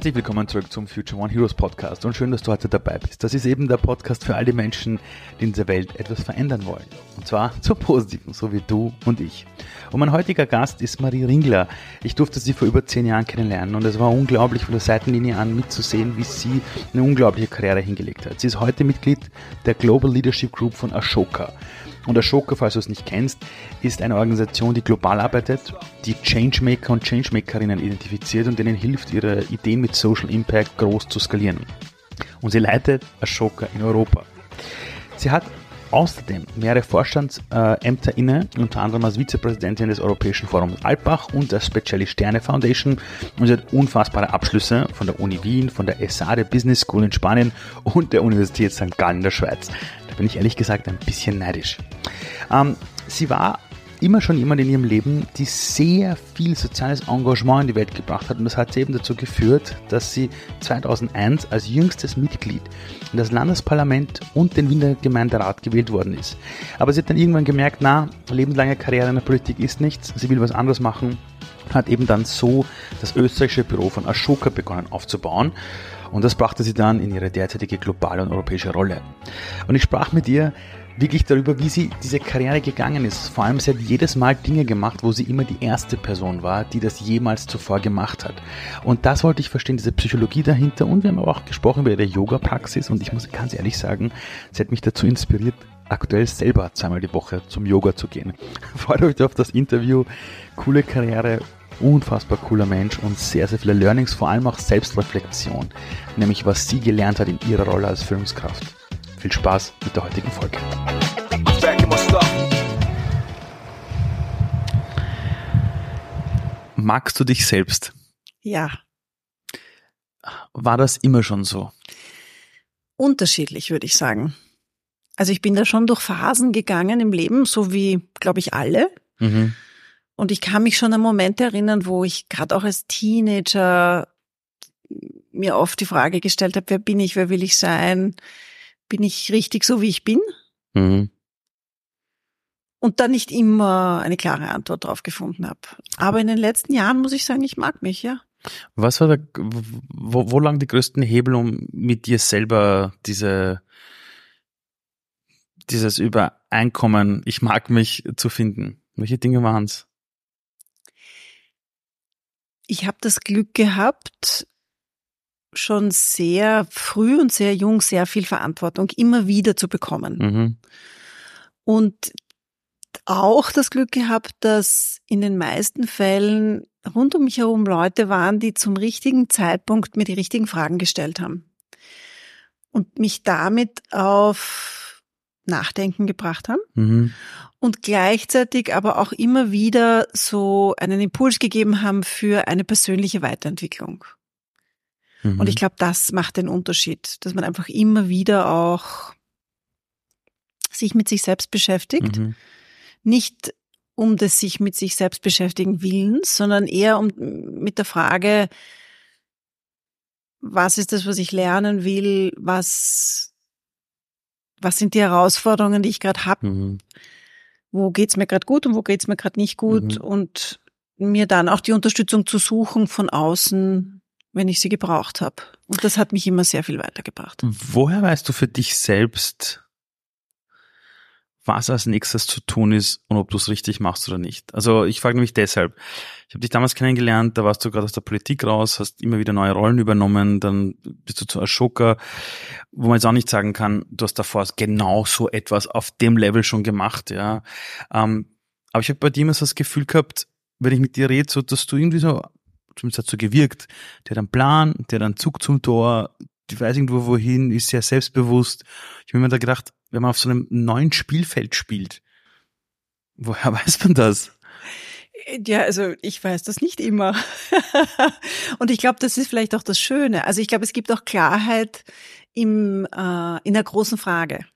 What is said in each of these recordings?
Herzlich willkommen zurück zum Future One Heroes Podcast und schön, dass du heute dabei bist. Das ist eben der Podcast für all die Menschen, die in dieser Welt etwas verändern wollen. Und zwar zur Positiven, so wie du und ich. Und mein heutiger Gast ist Marie Ringler. Ich durfte sie vor über zehn Jahren kennenlernen und es war unglaublich von der Seitenlinie an mitzusehen, wie sie eine unglaubliche Karriere hingelegt hat. Sie ist heute Mitglied der Global Leadership Group von Ashoka. Und Ashoka, falls du es nicht kennst, ist eine Organisation, die global arbeitet, die Changemaker und Changemakerinnen identifiziert und denen hilft, ihre Ideen mit Social Impact groß zu skalieren. Und sie leitet Ashoka in Europa. Sie hat außerdem mehrere Vorstandsämter inne, unter anderem als Vizepräsidentin des Europäischen Forums Alpbach und der Speciali Sterne Foundation und sie hat unfassbare Abschlüsse von der Uni Wien, von der ESADE Business School in Spanien und der Universität St. Gallen in der Schweiz. Da bin ich ehrlich gesagt ein bisschen neidisch. Ähm, sie war immer schon jemand in ihrem Leben, die sehr viel soziales Engagement in die Welt gebracht hat. Und das hat sie eben dazu geführt, dass sie 2001 als jüngstes Mitglied in das Landesparlament und den Wiener Gemeinderat gewählt worden ist. Aber sie hat dann irgendwann gemerkt, na, lebenslange Karriere in der Politik ist nichts. Sie will was anderes machen. Hat eben dann so das österreichische Büro von Ashoka begonnen aufzubauen. Und das brachte sie dann in ihre derzeitige globale und europäische Rolle. Und ich sprach mit ihr wirklich darüber, wie sie diese Karriere gegangen ist. Vor allem, sie hat jedes Mal Dinge gemacht, wo sie immer die erste Person war, die das jemals zuvor gemacht hat. Und das wollte ich verstehen, diese Psychologie dahinter. Und wir haben aber auch gesprochen über ihre Yoga-Praxis. Und ich muss ganz ehrlich sagen, sie hat mich dazu inspiriert, aktuell selber zweimal die Woche zum Yoga zu gehen. Freut euch auf das Interview. Coole Karriere, unfassbar cooler Mensch und sehr, sehr viele Learnings, vor allem auch Selbstreflexion, nämlich was sie gelernt hat in ihrer Rolle als Führungskraft. Viel Spaß mit der heutigen Folge. Magst du dich selbst? Ja. War das immer schon so? Unterschiedlich, würde ich sagen. Also ich bin da schon durch Phasen gegangen im Leben, so wie, glaube ich, alle. Mhm. Und ich kann mich schon an Momente erinnern, wo ich gerade auch als Teenager mir oft die Frage gestellt habe, wer bin ich, wer will ich sein? Bin ich richtig so, wie ich bin? Mhm. Und dann nicht immer eine klare Antwort drauf gefunden habe. Aber in den letzten Jahren muss ich sagen, ich mag mich, ja. Was war der, wo, wo lagen die größten Hebel, um mit dir selber diese, dieses Übereinkommen, ich mag mich zu finden? Welche Dinge waren's? Ich habe das Glück gehabt, schon sehr früh und sehr jung sehr viel Verantwortung immer wieder zu bekommen. Mhm. Und auch das Glück gehabt, dass in den meisten Fällen rund um mich herum Leute waren, die zum richtigen Zeitpunkt mir die richtigen Fragen gestellt haben. Und mich damit auf Nachdenken gebracht haben. Mhm. Und gleichzeitig aber auch immer wieder so einen Impuls gegeben haben für eine persönliche Weiterentwicklung. Mhm. Und ich glaube, das macht den Unterschied, dass man einfach immer wieder auch sich mit sich selbst beschäftigt. Mhm. Nicht um des sich mit sich selbst beschäftigen Willens, sondern eher um mit der Frage, was ist das, was ich lernen will, was, was sind die Herausforderungen, die ich gerade habe, mhm. Wo geht's mir gerade gut und wo geht's mir gerade nicht gut mhm. und mir dann auch die Unterstützung zu suchen von außen, wenn ich sie gebraucht habe. Und das hat mich immer sehr viel weitergebracht. Woher weißt du für dich selbst, was als nächstes zu tun ist und ob du es richtig machst oder nicht? Also ich frage nämlich deshalb. Ich habe dich damals kennengelernt, da warst du gerade aus der Politik raus, hast immer wieder neue Rollen übernommen, dann bist du zu Ashoka, wo man jetzt auch nicht sagen kann, du hast davor genau so etwas auf dem Level schon gemacht, ja. Ähm, aber ich habe bei dir immer so das Gefühl gehabt, wenn ich mit dir rede, so dass du irgendwie so zumindest hat so gewirkt, der hat einen Plan, der hat einen Zug zum Tor, die weiß irgendwo wohin, ist sehr selbstbewusst. Ich habe mir da gedacht, wenn man auf so einem neuen Spielfeld spielt, woher weiß man das? Ja, also ich weiß das nicht immer. und ich glaube, das ist vielleicht auch das Schöne. Also ich glaube, es gibt auch Klarheit im, äh, in der großen Frage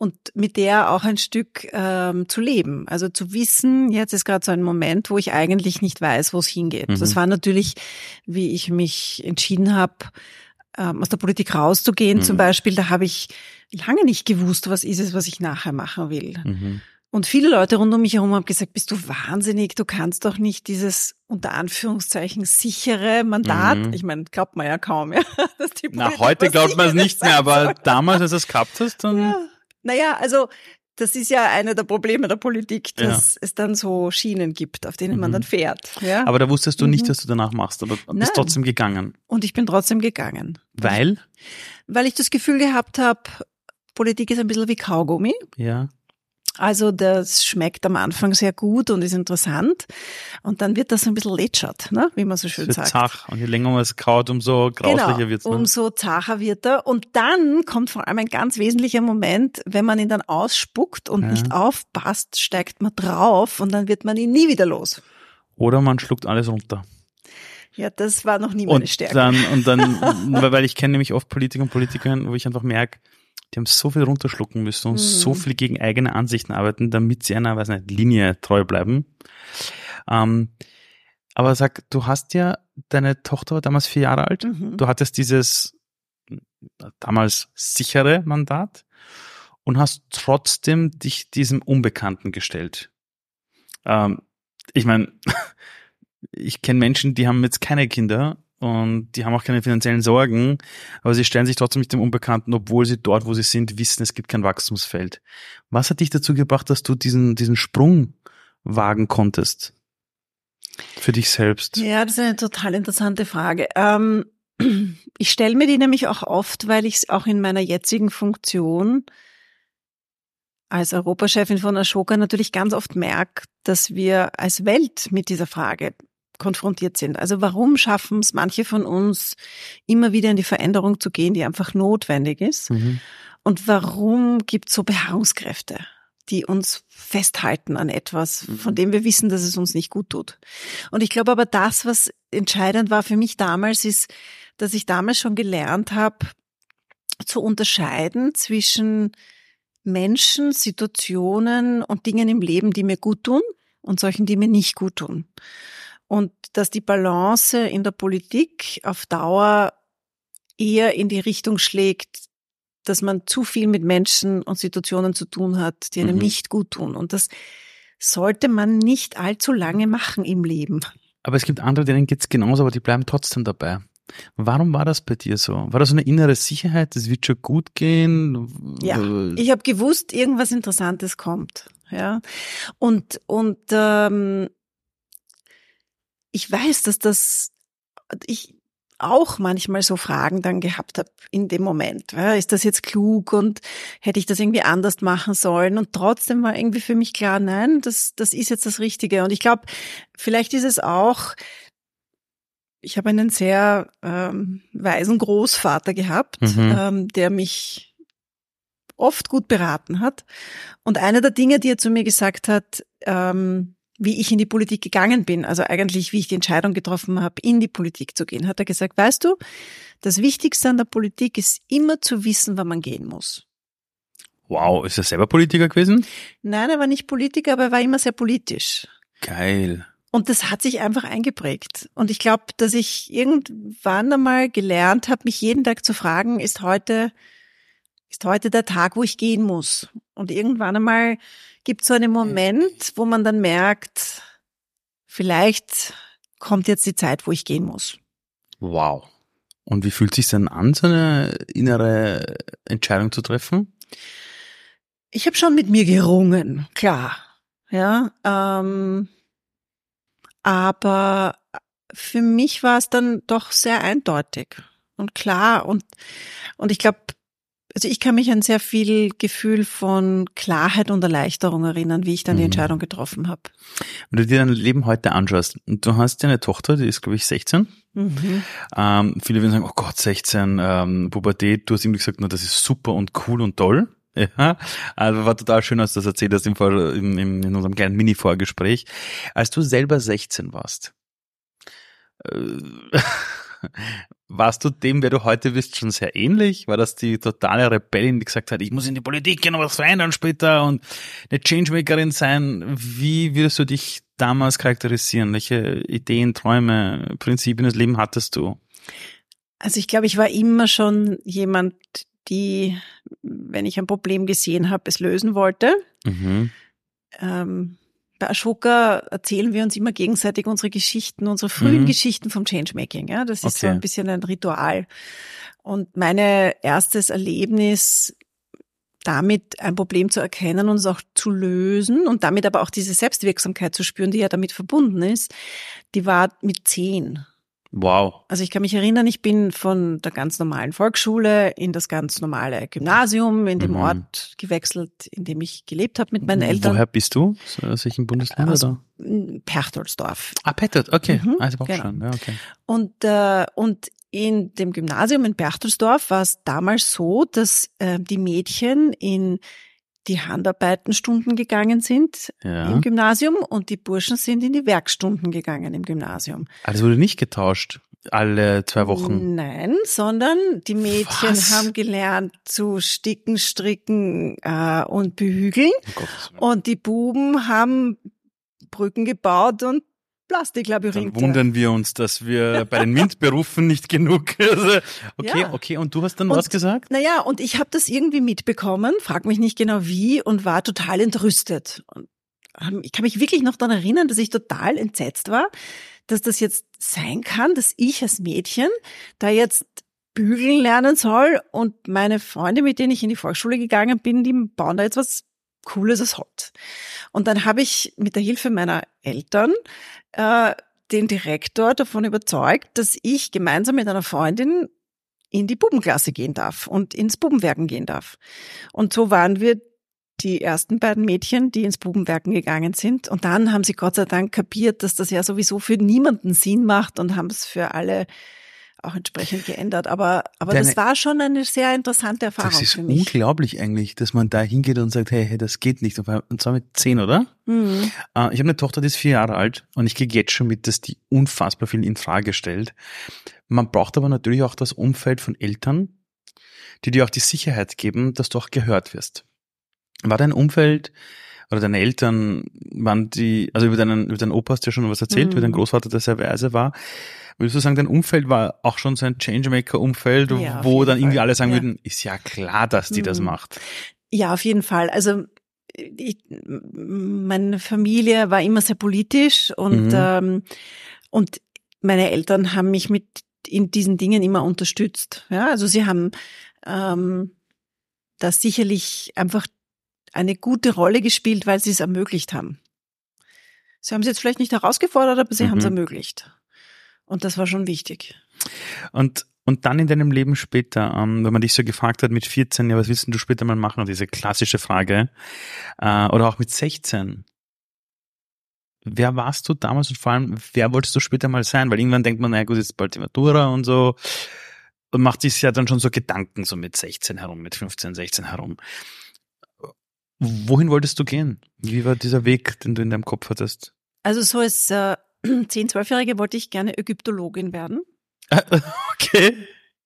und mit der auch ein Stück ähm, zu leben. Also zu wissen, jetzt ist gerade so ein Moment, wo ich eigentlich nicht weiß, wo es hingeht. Mhm. Das war natürlich, wie ich mich entschieden habe, ähm, aus der Politik rauszugehen mhm. zum Beispiel, da habe ich lange nicht gewusst, was ist es, was ich nachher machen will. Mhm. Und viele Leute rund um mich herum haben gesagt, bist du wahnsinnig, du kannst doch nicht dieses unter Anführungszeichen sichere Mandat, mhm. ich meine, glaubt man ja kaum, ja. Dass die Na, heute glaubt man es nicht mehr, aber damals, als du es gehabt hast, dann. Ja. Naja, also das ist ja einer der Probleme der Politik, dass ja. es dann so Schienen gibt, auf denen mhm. man dann fährt. Ja? Aber da wusstest du mhm. nicht, was du danach machst, aber Nein. bist trotzdem gegangen. Und ich bin trotzdem gegangen. Weil? Weil ich das Gefühl gehabt habe, Politik ist ein bisschen wie Kaugummi. Ja. Also das schmeckt am Anfang sehr gut und ist interessant. Und dann wird das ein bisschen lätschert, ne? wie man so schön sagt. Zach. Und je länger man es kaut, umso grauslicher genau, wird's. Ne? Umso zacher wird er. Und dann kommt vor allem ein ganz wesentlicher Moment, wenn man ihn dann ausspuckt und ja. nicht aufpasst, steigt man drauf und dann wird man ihn nie wieder los. Oder man schluckt alles runter. Ja, das war noch nie meine und Stärke. Dann, und dann, weil ich kenne nämlich oft Politiker und Politikerinnen, wo ich einfach merke, die haben so viel runterschlucken müssen und mhm. so viel gegen eigene Ansichten arbeiten, damit sie einer, weiß nicht, Linie treu bleiben. Ähm, aber sag, du hast ja, deine Tochter war damals vier Jahre alt. Mhm. Du hattest dieses damals sichere Mandat und hast trotzdem dich diesem Unbekannten gestellt. Ähm, ich meine, ich kenne Menschen, die haben jetzt keine Kinder und die haben auch keine finanziellen Sorgen, aber sie stellen sich trotzdem mit dem Unbekannten, obwohl sie dort, wo sie sind, wissen, es gibt kein Wachstumsfeld. Was hat dich dazu gebracht, dass du diesen, diesen Sprung wagen konntest? Für dich selbst? Ja, das ist eine total interessante Frage. Ähm, ich stelle mir die nämlich auch oft, weil ich es auch in meiner jetzigen Funktion als Europachefin von Ashoka natürlich ganz oft merke, dass wir als Welt mit dieser Frage konfrontiert sind. Also warum schaffen es manche von uns, immer wieder in die Veränderung zu gehen, die einfach notwendig ist? Mhm. Und warum gibt es so Beharrungskräfte, die uns festhalten an etwas, mhm. von dem wir wissen, dass es uns nicht gut tut? Und ich glaube aber, das, was entscheidend war für mich damals, ist, dass ich damals schon gelernt habe, zu unterscheiden zwischen Menschen, Situationen und Dingen im Leben, die mir gut tun und solchen, die mir nicht gut tun und dass die Balance in der Politik auf Dauer eher in die Richtung schlägt, dass man zu viel mit Menschen und Situationen zu tun hat, die einem mhm. nicht gut tun. Und das sollte man nicht allzu lange machen im Leben. Aber es gibt andere, denen geht's genauso, aber die bleiben trotzdem dabei. Warum war das bei dir so? War das so eine innere Sicherheit, es wird schon gut gehen? Ja, ich habe gewusst, irgendwas Interessantes kommt. Ja, und und ähm, ich weiß, dass das ich auch manchmal so Fragen dann gehabt habe in dem Moment. Ist das jetzt klug und hätte ich das irgendwie anders machen sollen? Und trotzdem war irgendwie für mich klar, nein, das, das ist jetzt das Richtige. Und ich glaube, vielleicht ist es auch, ich habe einen sehr ähm, weisen Großvater gehabt, mhm. ähm, der mich oft gut beraten hat. Und eine der Dinge, die er zu mir gesagt hat, ähm, wie ich in die Politik gegangen bin, also eigentlich wie ich die Entscheidung getroffen habe, in die Politik zu gehen, hat er gesagt, weißt du, das Wichtigste an der Politik ist immer zu wissen, wann man gehen muss. Wow, ist er selber Politiker gewesen? Nein, er war nicht Politiker, aber er war immer sehr politisch. Geil. Und das hat sich einfach eingeprägt. Und ich glaube, dass ich irgendwann einmal gelernt habe, mich jeden Tag zu fragen, ist heute, ist heute der Tag, wo ich gehen muss? Und irgendwann einmal gibt so einen Moment, wo man dann merkt, vielleicht kommt jetzt die Zeit, wo ich gehen muss. Wow. Und wie fühlt sich denn an, so eine innere Entscheidung zu treffen? Ich habe schon mit mir gerungen, klar. Ja, ähm, aber für mich war es dann doch sehr eindeutig und klar und und ich glaube, also ich kann mich an sehr viel Gefühl von Klarheit und Erleichterung erinnern, wie ich dann die mhm. Entscheidung getroffen habe. Wenn du dir dein Leben heute anschaust, du hast ja eine Tochter, die ist, glaube ich, 16. Mhm. Ähm, viele würden sagen, oh Gott, 16, ähm, Pubertät, du hast ihm gesagt, na, das ist super und cool und toll. Ja, also war total schön, als du das erzählt hast im Vor in, in unserem kleinen Mini-Vorgespräch. Als du selber 16 warst, äh, warst du dem, wer du heute bist, schon sehr ähnlich? War das die totale Rebellin, die gesagt hat, ich muss in die Politik gehen und was verändern später und eine Changemakerin sein? Wie würdest du dich damals charakterisieren? Welche Ideen, Träume, Prinzipien des Lebens hattest du? Also ich glaube, ich war immer schon jemand, die, wenn ich ein Problem gesehen habe, es lösen wollte. Mhm. ähm, bei Ashoka erzählen wir uns immer gegenseitig unsere Geschichten, unsere frühen mhm. Geschichten vom Changemaking. Ja, das ist okay. so ein bisschen ein Ritual. Und meine erstes Erlebnis damit ein Problem zu erkennen und es auch zu lösen und damit aber auch diese Selbstwirksamkeit zu spüren, die ja damit verbunden ist, die war mit zehn. Wow. Also ich kann mich erinnern, ich bin von der ganz normalen Volksschule in das ganz normale Gymnasium in dem mhm. Ort gewechselt, in dem ich gelebt habe mit meinen Eltern. Woher bist du? Aus welchem Bundesland? Aus oder? Perchtoldsdorf. Ah, Perchtolds, okay. Mhm, also auch genau. schon. Ja, okay. Und, äh, und in dem Gymnasium in Berchtesdorf war es damals so, dass äh, die Mädchen in die Handarbeitenstunden gegangen sind ja. im Gymnasium und die Burschen sind in die Werkstunden gegangen im Gymnasium. Also wurde nicht getauscht alle zwei Wochen? Nein, sondern die Mädchen Was? haben gelernt zu sticken, stricken äh, und bügeln oh und die Buben haben Brücken gebaut und Plastiklabyrinthe. Dann wundern wir uns, dass wir bei den MINT-Berufen nicht genug. Also, okay, ja. okay. Und du hast dann und, was gesagt? Naja, und ich habe das irgendwie mitbekommen, frag mich nicht genau wie, und war total entrüstet. Und ich kann mich wirklich noch daran erinnern, dass ich total entsetzt war, dass das jetzt sein kann, dass ich als Mädchen da jetzt bügeln lernen soll und meine Freunde, mit denen ich in die Volksschule gegangen bin, die bauen da jetzt was Cooles als Hot. Und dann habe ich mit der Hilfe meiner Eltern äh, den Direktor davon überzeugt, dass ich gemeinsam mit einer Freundin in die Bubenklasse gehen darf und ins Bubenwerken gehen darf. Und so waren wir die ersten beiden Mädchen, die ins Bubenwerken gegangen sind. Und dann haben sie Gott sei Dank kapiert, dass das ja sowieso für niemanden Sinn macht und haben es für alle auch entsprechend geändert. Aber, aber Deine, das war schon eine sehr interessante Erfahrung für mich. Das ist unglaublich eigentlich, dass man da hingeht und sagt, hey, hey, das geht nicht. Und zwar mit zehn, oder? Mhm. Äh, ich habe eine Tochter, die ist vier Jahre alt und ich gehe jetzt schon mit, dass die unfassbar viel in Frage stellt. Man braucht aber natürlich auch das Umfeld von Eltern, die dir auch die Sicherheit geben, dass du auch gehört wirst. War dein Umfeld oder deine Eltern, waren die, also über deinen, über deinen Opa hast du ja schon was erzählt, mhm. über deinen Großvater, der sehr weise war. Würdest du sagen, dein Umfeld war auch schon so ein Changemaker-Umfeld, ja, wo dann irgendwie Fall. alle sagen ja. würden, ist ja klar, dass die mhm. das macht? Ja, auf jeden Fall. Also ich, meine Familie war immer sehr politisch und, mhm. ähm, und meine Eltern haben mich mit in diesen Dingen immer unterstützt. Ja, also sie haben ähm, das sicherlich einfach eine gute Rolle gespielt, weil sie es ermöglicht haben. Sie haben es jetzt vielleicht nicht herausgefordert, aber sie mhm. haben es ermöglicht. Und das war schon wichtig. Und und dann in deinem Leben später, ähm, wenn man dich so gefragt hat mit 14, ja, was willst du später mal machen? Diese klassische Frage. Äh, oder auch mit 16. Wer warst du damals und vor allem, wer wolltest du später mal sein? Weil irgendwann denkt man, na gut, jetzt bald die Matura und so. Und macht sich ja dann schon so Gedanken, so mit 16 herum, mit 15, 16 herum. Wohin wolltest du gehen? Wie war dieser Weg, den du in deinem Kopf hattest? Also so als äh, 10-, 12-Jährige wollte ich gerne Ägyptologin werden. Okay.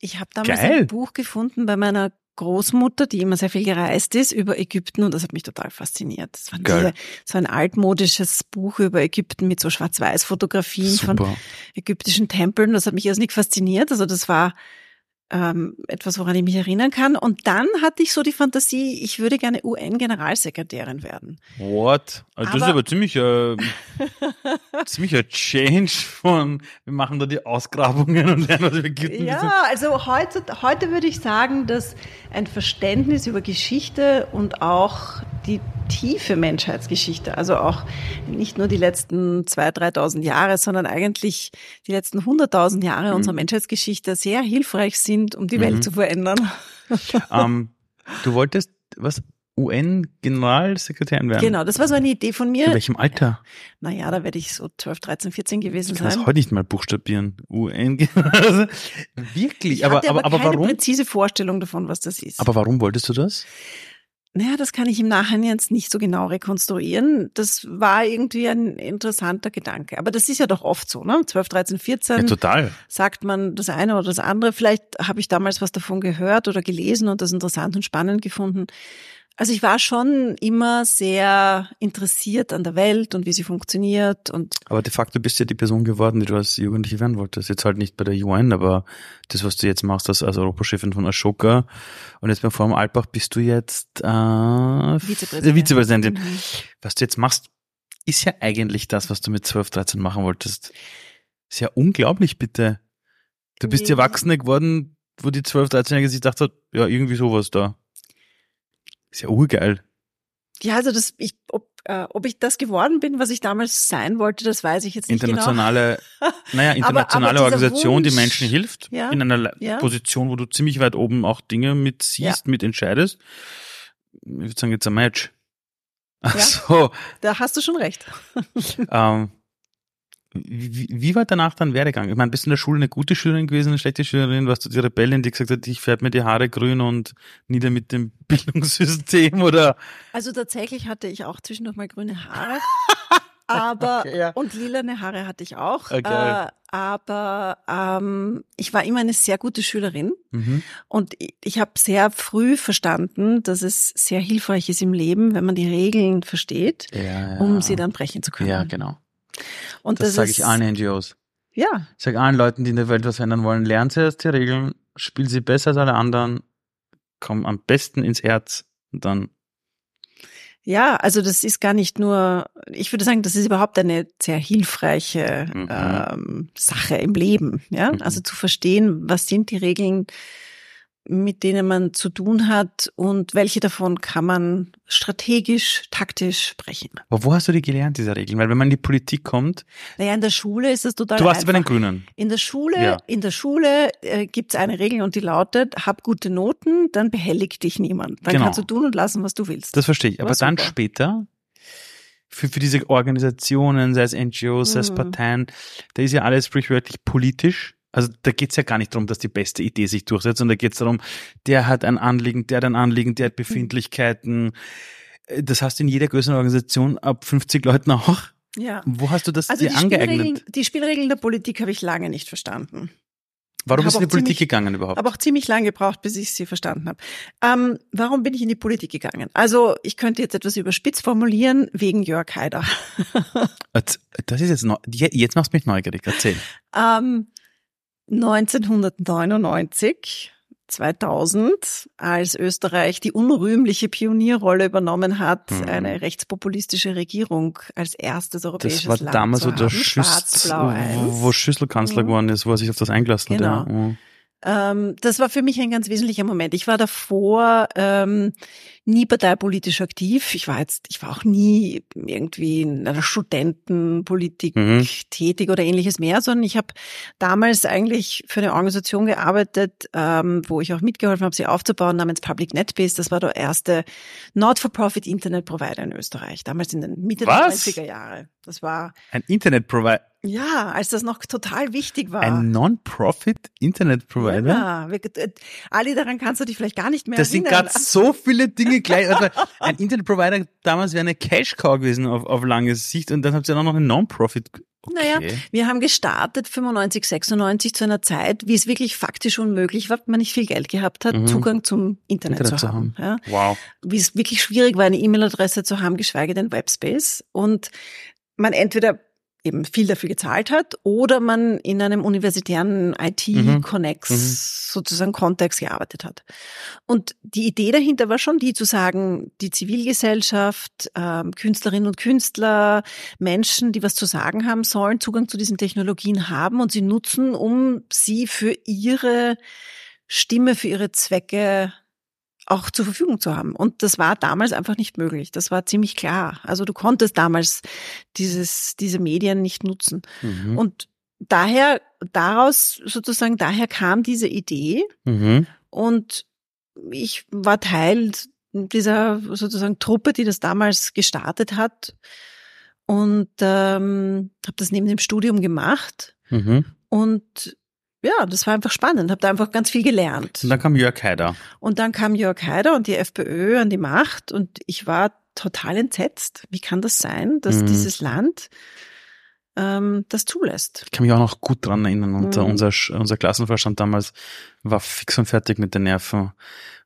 Ich habe damals Geil. ein Buch gefunden bei meiner Großmutter, die immer sehr viel gereist ist, über Ägypten und das hat mich total fasziniert. Das war diese, so ein altmodisches Buch über Ägypten mit so Schwarz-Weiß-Fotografien von ägyptischen Tempeln. Das hat mich erst nicht fasziniert. Also das war ähm, etwas, woran ich mich erinnern kann. Und dann hatte ich so die Fantasie, ich würde gerne UN-Generalsekretärin werden. What? Also das ist aber ziemlich, äh, ziemlicher Change von, wir machen da die Ausgrabungen und lernen, was wir gibt. Ja, also heute, heute würde ich sagen, dass ein Verständnis über Geschichte und auch die tiefe Menschheitsgeschichte, also auch nicht nur die letzten 2.000, 3.000 Jahre, sondern eigentlich die letzten 100.000 Jahre mhm. unserer Menschheitsgeschichte sehr hilfreich sind, um die mhm. Welt zu verändern. Ähm, du wolltest was UN-Generalsekretärin werden? Genau, das war so eine Idee von mir. In welchem Alter? Naja, da werde ich so 12, 13, 14 gewesen sein. Ich kann heute nicht mal buchstabieren. UN. Wirklich, ich aber, hatte aber, aber, aber warum? präzise Vorstellung davon, was das ist. Aber warum wolltest du das? Naja, das kann ich im Nachhinein jetzt nicht so genau rekonstruieren. Das war irgendwie ein interessanter Gedanke. Aber das ist ja doch oft so, ne? 12, 13, 14. Ja, total. Sagt man das eine oder das andere. Vielleicht habe ich damals was davon gehört oder gelesen und das interessant und spannend gefunden. Also ich war schon immer sehr interessiert an der Welt und wie sie funktioniert und. Aber de facto bist du ja die Person geworden, die du als Jugendliche werden wolltest. Jetzt halt nicht bei der UN, aber das, was du jetzt machst als, als Europachefin von Ashoka und jetzt beim Forum Alpbach bist du jetzt äh, Vizepräsidentin. Vizepräsidentin. Mhm. Was du jetzt machst, ist ja eigentlich das, was du mit 12, 13 machen wolltest. Ist ja unglaublich, bitte. Du bist nee. Erwachsene geworden, wo die 12, 13-Jährige sich gedacht hat, ja, irgendwie sowas da. Ist ja urgeil. Ja, also das, ich, ob, äh, ob ich das geworden bin, was ich damals sein wollte, das weiß ich jetzt nicht genau. internationale, genau. Naja, internationale aber, aber Organisation, Wunsch, die Menschen hilft, ja, in einer ja. Position, wo du ziemlich weit oben auch Dinge mit siehst, ja. mit entscheidest. Ich würde sagen, jetzt ein Match. Ach so. Da hast du schon recht. ähm, wie, wie war danach dein Werdegang? Ich meine, bist du in der Schule eine gute Schülerin gewesen, eine schlechte Schülerin? Warst du die Rebellin, die gesagt hat, ich färbe mir die Haare grün und nieder mit dem Bildungssystem oder? Also tatsächlich hatte ich auch zwischendurch mal grüne Haare. aber okay, ja. und lilane Haare hatte ich auch. Okay. Äh, aber ähm, ich war immer eine sehr gute Schülerin mhm. und ich, ich habe sehr früh verstanden, dass es sehr hilfreich ist im Leben, wenn man die Regeln versteht, ja, ja. um sie dann brechen zu können. Ja, genau. Und das, das sage ich allen NGOs. Ja. Ich sage allen Leuten, die in der Welt was verändern wollen, lernen Sie erst die Regeln, spielen Sie besser als alle anderen, kommen am besten ins Herz und dann ja, also das ist gar nicht nur, ich würde sagen, das ist überhaupt eine sehr hilfreiche mhm. ähm, Sache im Leben. Ja, mhm. also zu verstehen, was sind die Regeln, mit denen man zu tun hat und welche davon kann man strategisch, taktisch brechen. Aber wo hast du die gelernt, diese Regeln? Weil wenn man in die Politik kommt. Naja, in der Schule ist es total. Du warst einfach. bei den Grünen. In der Schule, ja. in der Schule äh, gibt es eine Regel und die lautet, hab gute Noten, dann behelligt dich niemand. Dann genau. kannst du tun und lassen, was du willst. Das verstehe ich. Aber dann super. später, für, für diese Organisationen, sei es NGOs, sei es mhm. Parteien, da ist ja alles sprichwörtlich politisch. Also da geht's ja gar nicht darum, dass die beste Idee sich durchsetzt, sondern da geht's darum, der hat ein Anliegen, der hat ein Anliegen, der hat Befindlichkeiten. Äh, das hast du in jeder größeren Organisation ab 50 Leuten auch. Ja. Wo hast du das also dir die angeeignet? Spielregeln, die Spielregeln der Politik habe ich lange nicht verstanden. Warum bist du in die Politik ziemlich, gegangen überhaupt? Habe auch ziemlich lange gebraucht, bis ich sie verstanden habe. Ähm, warum bin ich in die Politik gegangen? Also ich könnte jetzt etwas überspitzt formulieren, wegen Jörg Haider. das ist jetzt, noch, jetzt machst du mich neugierig, erzähl. Ähm, 1999, 2000, als Österreich die unrühmliche Pionierrolle übernommen hat, mhm. eine rechtspopulistische Regierung als erstes europäisches Land Das war Land damals so der Schüssel, wo Schüssel Kanzler mhm. geworden ist, wo er sich auf das eingelassen genau. hat. Ja. Mhm. Ähm, das war für mich ein ganz wesentlicher Moment. Ich war davor ähm, nie parteipolitisch aktiv. Ich war jetzt, ich war auch nie irgendwie in einer Studentenpolitik mhm. tätig oder ähnliches mehr, sondern ich habe damals eigentlich für eine Organisation gearbeitet, ähm, wo ich auch mitgeholfen habe, sie aufzubauen, namens Public NetBase. Das war der erste Not-for-Profit Internet Provider in Österreich, damals in den Mitte Was? der 90er Jahre. Das war ein Internet Provider. Ja, als das noch total wichtig war. Ein Non-Profit Internet Provider. Ja, äh, Ali, daran kannst du dich vielleicht gar nicht mehr das erinnern. Das sind gerade so viele Dinge gleich. Also ein Internet Provider damals wäre eine Cash Cow gewesen auf, auf lange Sicht und dann habt ihr dann noch einen Non-Profit. Okay. Naja, wir haben gestartet 95, 96 zu einer Zeit, wie es wirklich faktisch unmöglich war, wenn man nicht viel Geld gehabt hat, mhm. Zugang zum Internet, Internet zu haben. haben. Ja. Wow. Wie es wirklich schwierig war, eine E-Mail-Adresse zu haben, geschweige denn Webspace. Und man entweder eben viel dafür gezahlt hat oder man in einem universitären IT-Connex mhm. mhm. sozusagen Kontext gearbeitet hat. Und die Idee dahinter war schon die zu sagen, die Zivilgesellschaft, äh, Künstlerinnen und Künstler, Menschen, die was zu sagen haben, sollen Zugang zu diesen Technologien haben und sie nutzen, um sie für ihre Stimme, für ihre Zwecke auch zur Verfügung zu haben. Und das war damals einfach nicht möglich. Das war ziemlich klar. Also du konntest damals dieses, diese Medien nicht nutzen. Mhm. Und daher, daraus sozusagen, daher kam diese Idee. Mhm. Und ich war Teil dieser sozusagen Truppe, die das damals gestartet hat. Und ähm, habe das neben dem Studium gemacht. Mhm. Und ja, das war einfach spannend, habe da einfach ganz viel gelernt. Und dann kam Jörg Haider. Und dann kam Jörg Haider und die FPÖ an die Macht und ich war total entsetzt. Wie kann das sein, dass mhm. dieses Land ähm, das zulässt. Ich kann mich auch noch gut dran erinnern. Und mhm. unser, unser Klassenvorstand damals war fix und fertig mit den Nerven.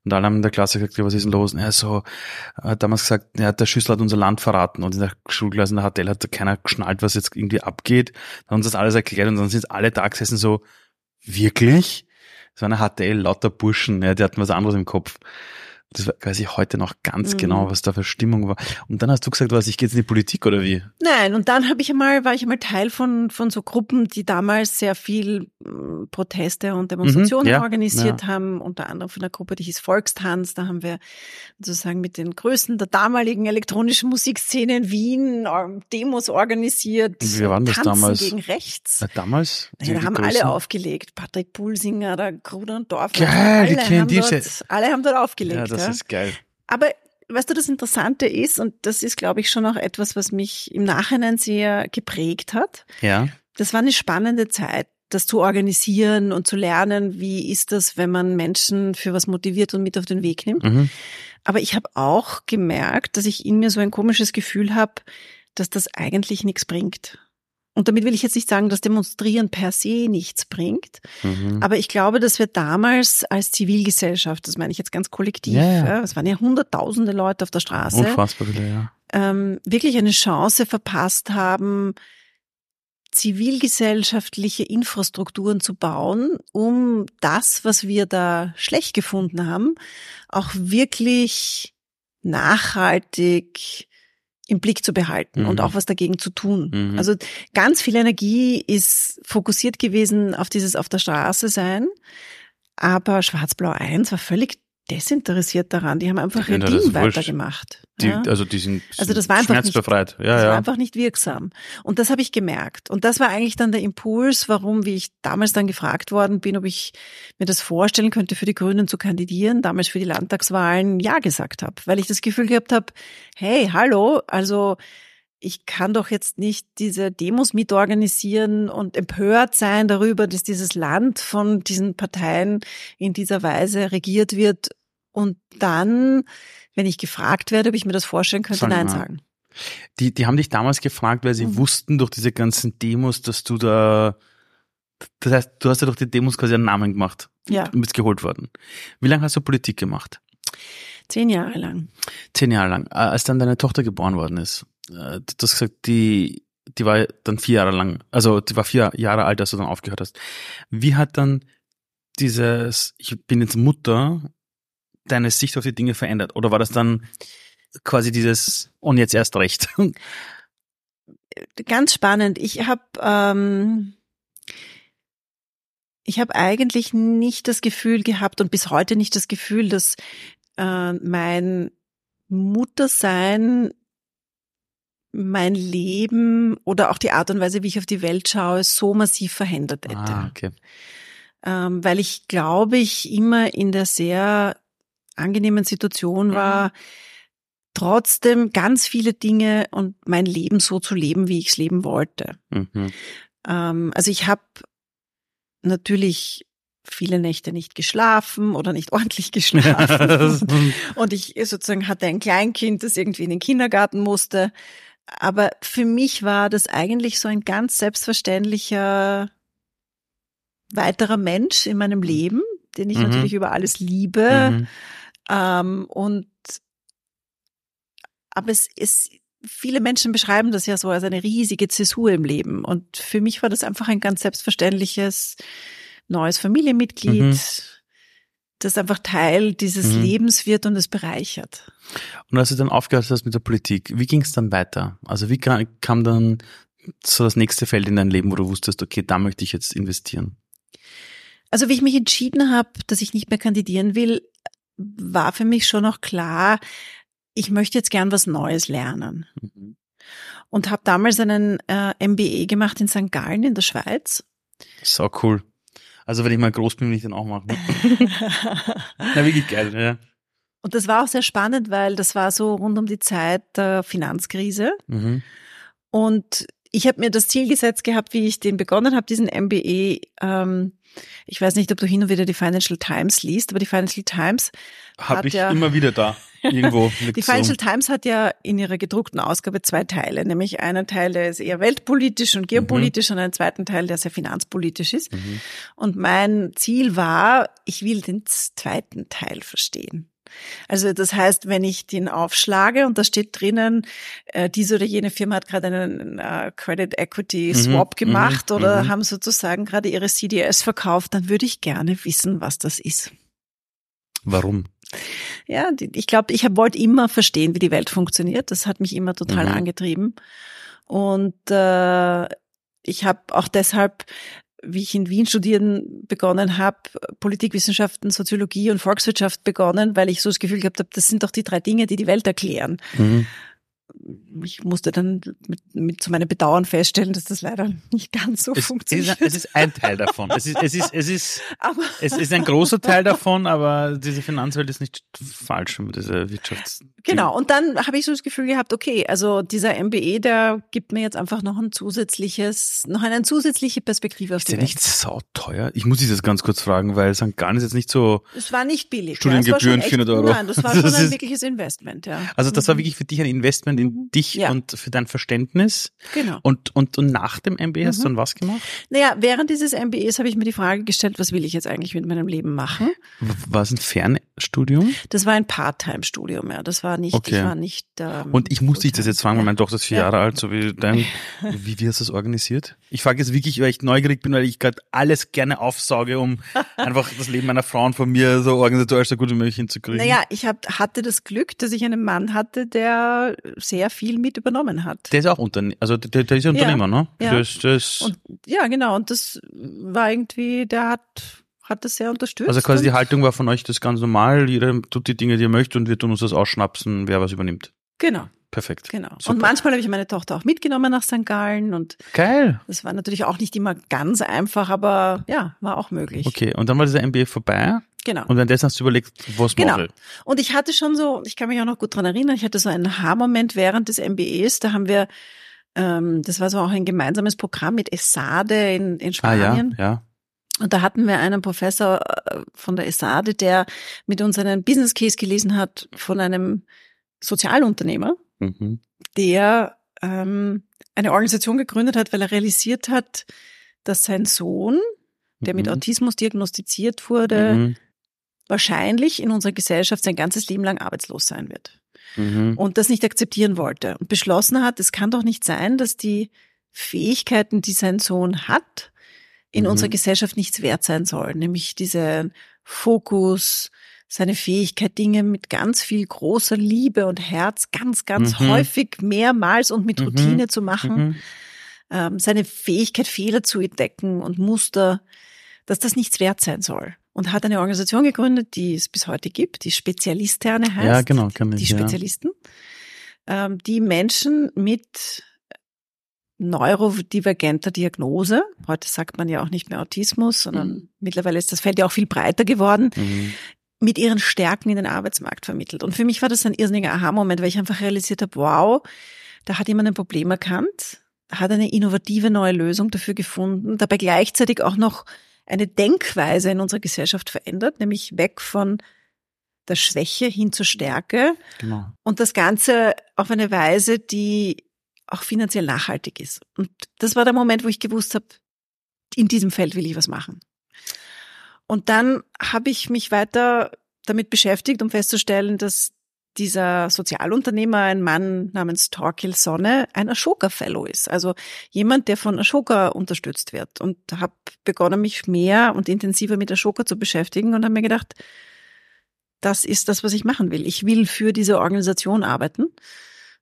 Und alle haben in der Klasse gesagt, was ist denn los? Und er so, hat damals gesagt, ja, der Schüssel hat unser Land verraten. Und in der Schulklasse in der HTL hat keiner geschnallt, was jetzt irgendwie abgeht. Dann haben uns das alles erklärt und dann sind alle da gesessen so, wirklich? Das war eine HTL, lauter Burschen, ja, die hatten was anderes im Kopf. Das weiß ich heute noch ganz mhm. genau, was da für Stimmung war. Und dann hast du gesagt, was, ich gehe jetzt in die Politik oder wie? Nein, und dann habe ich einmal, war ich einmal Teil von, von so Gruppen, die damals sehr viel hm, Proteste und Demonstrationen mhm, ja, organisiert ja. haben, unter anderem von der Gruppe, die hieß Volkstanz. Da haben wir sozusagen mit den Größten der damaligen elektronischen Musikszene in Wien ähm, Demos organisiert. Wie waren das Tanzen damals? gegen rechts. Ja, damals? Ja, da haben Größen? alle aufgelegt. Patrick Pulsinger, der Gruder und Dorf. Geil, alle, die haben dort, alle haben dort aufgelegt. Ja, das ist geil. Aber weißt du, das Interessante ist, und das ist, glaube ich, schon auch etwas, was mich im Nachhinein sehr geprägt hat. Ja. Das war eine spannende Zeit, das zu organisieren und zu lernen, wie ist das, wenn man Menschen für was motiviert und mit auf den Weg nimmt. Mhm. Aber ich habe auch gemerkt, dass ich in mir so ein komisches Gefühl habe, dass das eigentlich nichts bringt. Und damit will ich jetzt nicht sagen, dass Demonstrieren per se nichts bringt. Mhm. Aber ich glaube, dass wir damals als Zivilgesellschaft, das meine ich jetzt ganz kollektiv, ja, ja. es waren ja hunderttausende Leute auf der Straße, Unfassbar ja. ähm, wirklich eine Chance verpasst haben, zivilgesellschaftliche Infrastrukturen zu bauen, um das, was wir da schlecht gefunden haben, auch wirklich nachhaltig im Blick zu behalten mhm. und auch was dagegen zu tun. Mhm. Also ganz viel Energie ist fokussiert gewesen auf dieses auf der Straße sein, aber Schwarz-Blau 1 war völlig desinteressiert daran. Die haben einfach ihr Ding weitergemacht. Die, ja? Also die sind, also das war einfach schmerzbefreit. Nicht, ja, das ja. war einfach nicht wirksam. Und das habe ich gemerkt. Und das war eigentlich dann der Impuls, warum, wie ich damals dann gefragt worden bin, ob ich mir das vorstellen könnte, für die Grünen zu kandidieren, damals für die Landtagswahlen Ja gesagt habe. Weil ich das Gefühl gehabt habe, hey, hallo, also ich kann doch jetzt nicht diese Demos mitorganisieren und empört sein darüber, dass dieses Land von diesen Parteien in dieser Weise regiert wird und dann, wenn ich gefragt werde, ob ich mir das vorstellen könnte, Sag Nein sagen. Die, die haben dich damals gefragt, weil sie mhm. wussten durch diese ganzen Demos, dass du da, das heißt, du hast ja durch die Demos quasi einen Namen gemacht. Ja. Du bist geholt worden. Wie lange hast du Politik gemacht? Zehn Jahre lang. Zehn Jahre lang. Äh, als dann deine Tochter geboren worden ist, äh, du hast gesagt, die, die war dann vier Jahre lang, also die war vier Jahre alt, als du dann aufgehört hast. Wie hat dann dieses, ich bin jetzt Mutter, deine Sicht auf die Dinge verändert? Oder war das dann quasi dieses und jetzt erst recht? Ganz spannend. Ich habe ähm, ich habe eigentlich nicht das Gefühl gehabt und bis heute nicht das Gefühl, dass äh, mein Muttersein mein Leben oder auch die Art und Weise, wie ich auf die Welt schaue, so massiv verändert hätte. Ah, okay. Ähm, weil ich glaube, ich immer in der sehr angenehmen Situation war, trotzdem ganz viele Dinge und mein Leben so zu leben, wie ich es leben wollte. Mhm. Ähm, also ich habe natürlich viele Nächte nicht geschlafen oder nicht ordentlich geschlafen. und ich sozusagen hatte ein Kleinkind, das irgendwie in den Kindergarten musste. Aber für mich war das eigentlich so ein ganz selbstverständlicher weiterer Mensch in meinem Leben, den ich mhm. natürlich über alles liebe. Mhm. Ähm, und aber es ist, viele Menschen beschreiben das ja so als eine riesige Zäsur im Leben. Und für mich war das einfach ein ganz selbstverständliches neues Familienmitglied, mhm. das einfach Teil dieses mhm. Lebens wird und es bereichert. Und als du dann aufgehört hast mit der Politik, wie ging es dann weiter? Also wie kam dann so das nächste Feld in dein Leben, wo du wusstest, okay, da möchte ich jetzt investieren? Also wie ich mich entschieden habe, dass ich nicht mehr kandidieren will, war für mich schon noch klar, ich möchte jetzt gern was Neues lernen. Mhm. Und habe damals einen äh, MBA gemacht in St. Gallen in der Schweiz. So cool. Also wenn ich mal groß bin, will ich den auch machen. Na, wirklich geil, ja. Und das war auch sehr spannend, weil das war so rund um die Zeit der Finanzkrise. Mhm. Und ich habe mir das Ziel gesetzt gehabt, wie ich den begonnen habe, diesen MBA. Ähm, ich weiß nicht, ob du hin und wieder die Financial Times liest, aber die Financial Times habe ich ja, immer wieder da. Irgendwo. Die Financial so. Times hat ja in ihrer gedruckten Ausgabe zwei Teile, nämlich einen Teil, der ist eher weltpolitisch und geopolitisch mhm. und einen zweiten Teil, der sehr finanzpolitisch ist. Mhm. Und mein Ziel war, ich will den zweiten Teil verstehen. Also das heißt, wenn ich den aufschlage und da steht drinnen, äh, diese oder jene Firma hat gerade einen äh, Credit Equity mhm, Swap mhm, gemacht oder mhm. haben sozusagen gerade ihre CDS verkauft, dann würde ich gerne wissen, was das ist. Warum? Ja, ich glaube, ich wollte immer verstehen, wie die Welt funktioniert. Das hat mich immer total mhm. angetrieben. Und äh, ich habe auch deshalb wie ich in Wien studieren begonnen habe, Politikwissenschaften, Soziologie und Volkswirtschaft begonnen, weil ich so das Gefühl gehabt habe, das sind doch die drei Dinge, die die Welt erklären. Mhm ich musste dann mit, mit zu meinem Bedauern feststellen, dass das leider nicht ganz so es, funktioniert. Es ist, ein Teil davon. Es ist, es ist, es ist, aber es ist ein großer Teil davon, aber diese Finanzwelt ist nicht falsch mit dieser Wirtschafts. Genau. Und dann habe ich so das Gefühl gehabt, okay, also dieser MBE, der gibt mir jetzt einfach noch ein zusätzliches, noch eine zusätzliche Perspektive auf ist die Welt. Ist der nicht sauteuer? Ich muss dich das ganz kurz fragen, weil St. Gallen ist jetzt nicht so. Es war nicht billig. Studiengebühren ja, 400 Euro. Nein, das war schon das ein wirkliches Investment, ja. Also das war mhm. wirklich für dich ein Investment in mhm. dich ja. und für dein Verständnis. Genau. Und, und, und nach dem MBA hast mhm. du dann was gemacht? Naja, während dieses MBAs habe ich mir die Frage gestellt, was will ich jetzt eigentlich mit meinem Leben machen? War es ein Fernstudium? Das war ein Part-Time-Studium, ja. Das war nicht, okay. ich war nicht. Ähm, und ich muss dich das jetzt fragen, weil meine Tochter ist vier ja. Jahre alt, so wie dein. Wie, wie hast du das organisiert? Ich frage jetzt wirklich, weil ich neugierig bin, weil ich gerade alles gerne aufsauge, um einfach das Leben meiner Frauen von mir so organisatorisch so gut wie möglich hinzukriegen. Naja, ich hab, hatte das Glück, dass ich einen Mann hatte, der sehr viel mit übernommen hat. Der ist auch Unterne also der, der ist ja Unternehmer, ja, ne? Ja. Das, das und, ja, genau. Und das war irgendwie, der hat hat das sehr unterstützt. Also quasi die Haltung war von euch das ganz normal, jeder tut die Dinge, die er möchte und wir tun uns das ausschnapsen, wer was übernimmt. Genau. Perfekt. Genau. Super. Und manchmal habe ich meine Tochter auch mitgenommen nach St. Gallen und Geil. Das war natürlich auch nicht immer ganz einfach, aber ja, war auch möglich. Okay, und dann war dieser MBA vorbei. Genau. Und währenddessen hast du überlegt, was genau. mache Und ich hatte schon so, ich kann mich auch noch gut dran erinnern, ich hatte so einen Haarmoment während des MBAs, da haben wir, ähm, das war so auch ein gemeinsames Programm mit ESADE in, in Spanien. Ah, ja, ja. Und da hatten wir einen Professor äh, von der ESADE, der mit uns einen Business Case gelesen hat von einem Sozialunternehmer, mhm. der ähm, eine Organisation gegründet hat, weil er realisiert hat, dass sein Sohn, der mhm. mit Autismus diagnostiziert wurde, mhm wahrscheinlich in unserer Gesellschaft sein ganzes Leben lang arbeitslos sein wird. Mhm. Und das nicht akzeptieren wollte und beschlossen hat, es kann doch nicht sein, dass die Fähigkeiten, die sein Sohn hat, in mhm. unserer Gesellschaft nichts wert sein sollen, nämlich diese Fokus, seine Fähigkeit, Dinge mit ganz viel großer Liebe und Herz ganz, ganz mhm. häufig mehrmals und mit mhm. Routine zu machen, mhm. ähm, seine Fähigkeit, Fehler zu entdecken und Muster, dass das nichts wert sein soll und hat eine Organisation gegründet, die es bis heute gibt, die Spezialisterne heißt. Ja, genau, kann ich, Die Spezialisten, ja. ähm, die Menschen mit neurodivergenter Diagnose, heute sagt man ja auch nicht mehr Autismus, sondern mhm. mittlerweile ist das Feld ja auch viel breiter geworden, mhm. mit ihren Stärken in den Arbeitsmarkt vermittelt. Und für mich war das ein irrsinniger Aha-Moment, weil ich einfach realisiert habe, wow, da hat jemand ein Problem erkannt, hat eine innovative neue Lösung dafür gefunden, dabei gleichzeitig auch noch eine Denkweise in unserer Gesellschaft verändert, nämlich weg von der Schwäche hin zur Stärke. Genau. Und das Ganze auf eine Weise, die auch finanziell nachhaltig ist. Und das war der Moment, wo ich gewusst habe, in diesem Feld will ich was machen. Und dann habe ich mich weiter damit beschäftigt, um festzustellen, dass dieser Sozialunternehmer, ein Mann namens Torquil Sonne, ein Ashoka Fellow ist. Also jemand, der von Ashoka unterstützt wird. Und habe begonnen, mich mehr und intensiver mit Ashoka zu beschäftigen und habe mir gedacht, das ist das, was ich machen will. Ich will für diese Organisation arbeiten.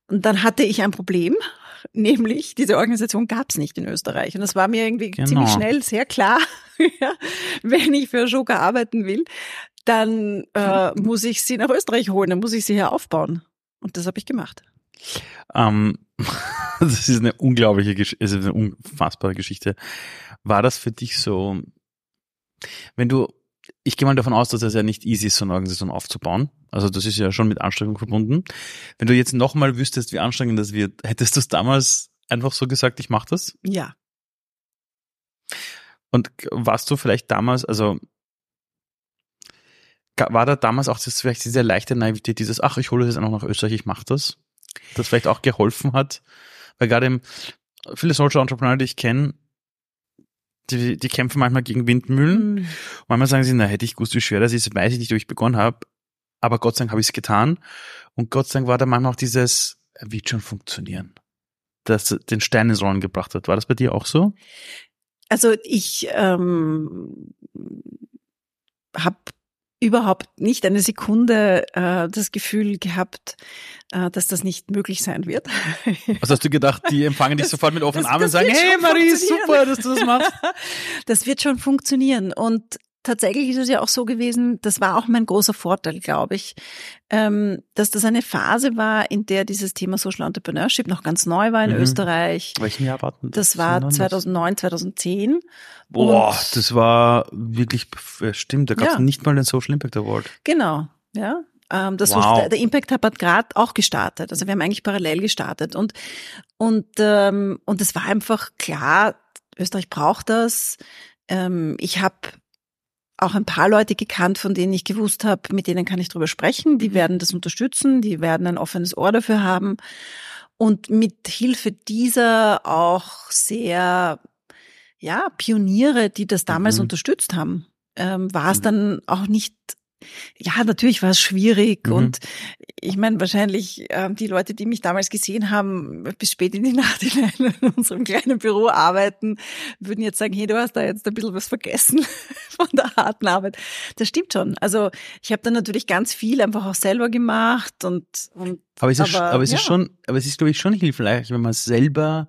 Und dann hatte ich ein Problem, nämlich diese Organisation gab es nicht in Österreich. Und das war mir irgendwie genau. ziemlich schnell sehr klar, wenn ich für Ashoka arbeiten will, dann äh, muss ich sie nach Österreich holen, dann muss ich sie hier aufbauen. Und das habe ich gemacht. Ähm, das ist eine unglaubliche Geschichte, ist eine unfassbare Geschichte. War das für dich so, wenn du, ich gehe mal davon aus, dass es ja nicht easy ist, so eine Organisation aufzubauen. Also das ist ja schon mit Anstrengung verbunden. Wenn du jetzt nochmal wüsstest, wie anstrengend das wird, hättest du es damals einfach so gesagt, ich mache das? Ja. Und warst du vielleicht damals, also war da damals auch das vielleicht diese leichte Naivität, dieses, ach, ich hole das jetzt einfach nach Österreich, ich mache das, das vielleicht auch geholfen hat, weil gerade im, viele Social Entrepreneur, die ich kenne, die, die kämpfen manchmal gegen Windmühlen. Mhm. Manchmal sagen sie, na, hätte ich gewusst, wie schwer das ist, weiß ich nicht, wo ich begonnen habe. Aber Gott sei Dank habe ich es getan. Und Gott sei Dank war da manchmal auch dieses, wird schon funktionieren, das den Stein ins Rollen gebracht hat. War das bei dir auch so? Also ich ähm, habe überhaupt nicht eine Sekunde äh, das Gefühl gehabt, äh, dass das nicht möglich sein wird. Was hast du gedacht? Die empfangen dich sofort mit offenen Armen und sagen, hey Marie, super, dass du das machst. Das wird schon funktionieren. Und tatsächlich ist es ja auch so gewesen, das war auch mein großer Vorteil, glaube ich, ähm, dass das eine Phase war, in der dieses Thema Social Entrepreneurship noch ganz neu war in mhm. Österreich. Welchen Jahr warten das? Das war 2009, 2010. Boah, Und das war wirklich, stimmt, da gab es ja. nicht mal den Social Impact Award. Genau, ja. Ähm, das wow. Social, der Impact Hub hat gerade auch gestartet. Also wir haben eigentlich parallel gestartet und und ähm, und es war einfach klar, Österreich braucht das. Ähm, ich habe auch ein paar Leute gekannt, von denen ich gewusst habe, mit denen kann ich drüber sprechen. Die mhm. werden das unterstützen, die werden ein offenes Ohr dafür haben. Und mit Hilfe dieser auch sehr, ja, Pioniere, die das damals mhm. unterstützt haben, ähm, war es mhm. dann auch nicht ja, natürlich war es schwierig mhm. und ich meine, wahrscheinlich ähm, die Leute, die mich damals gesehen haben, bis spät in die Nacht in unserem kleinen Büro arbeiten, würden jetzt sagen, hey, du hast da jetzt ein bisschen was vergessen von der harten Arbeit. Das stimmt schon. Also ich habe dann natürlich ganz viel einfach auch selber gemacht und, und aber es ist, aber, aber es ja. ist schon, aber es ist glaube ich schon hilfreich, wenn man selber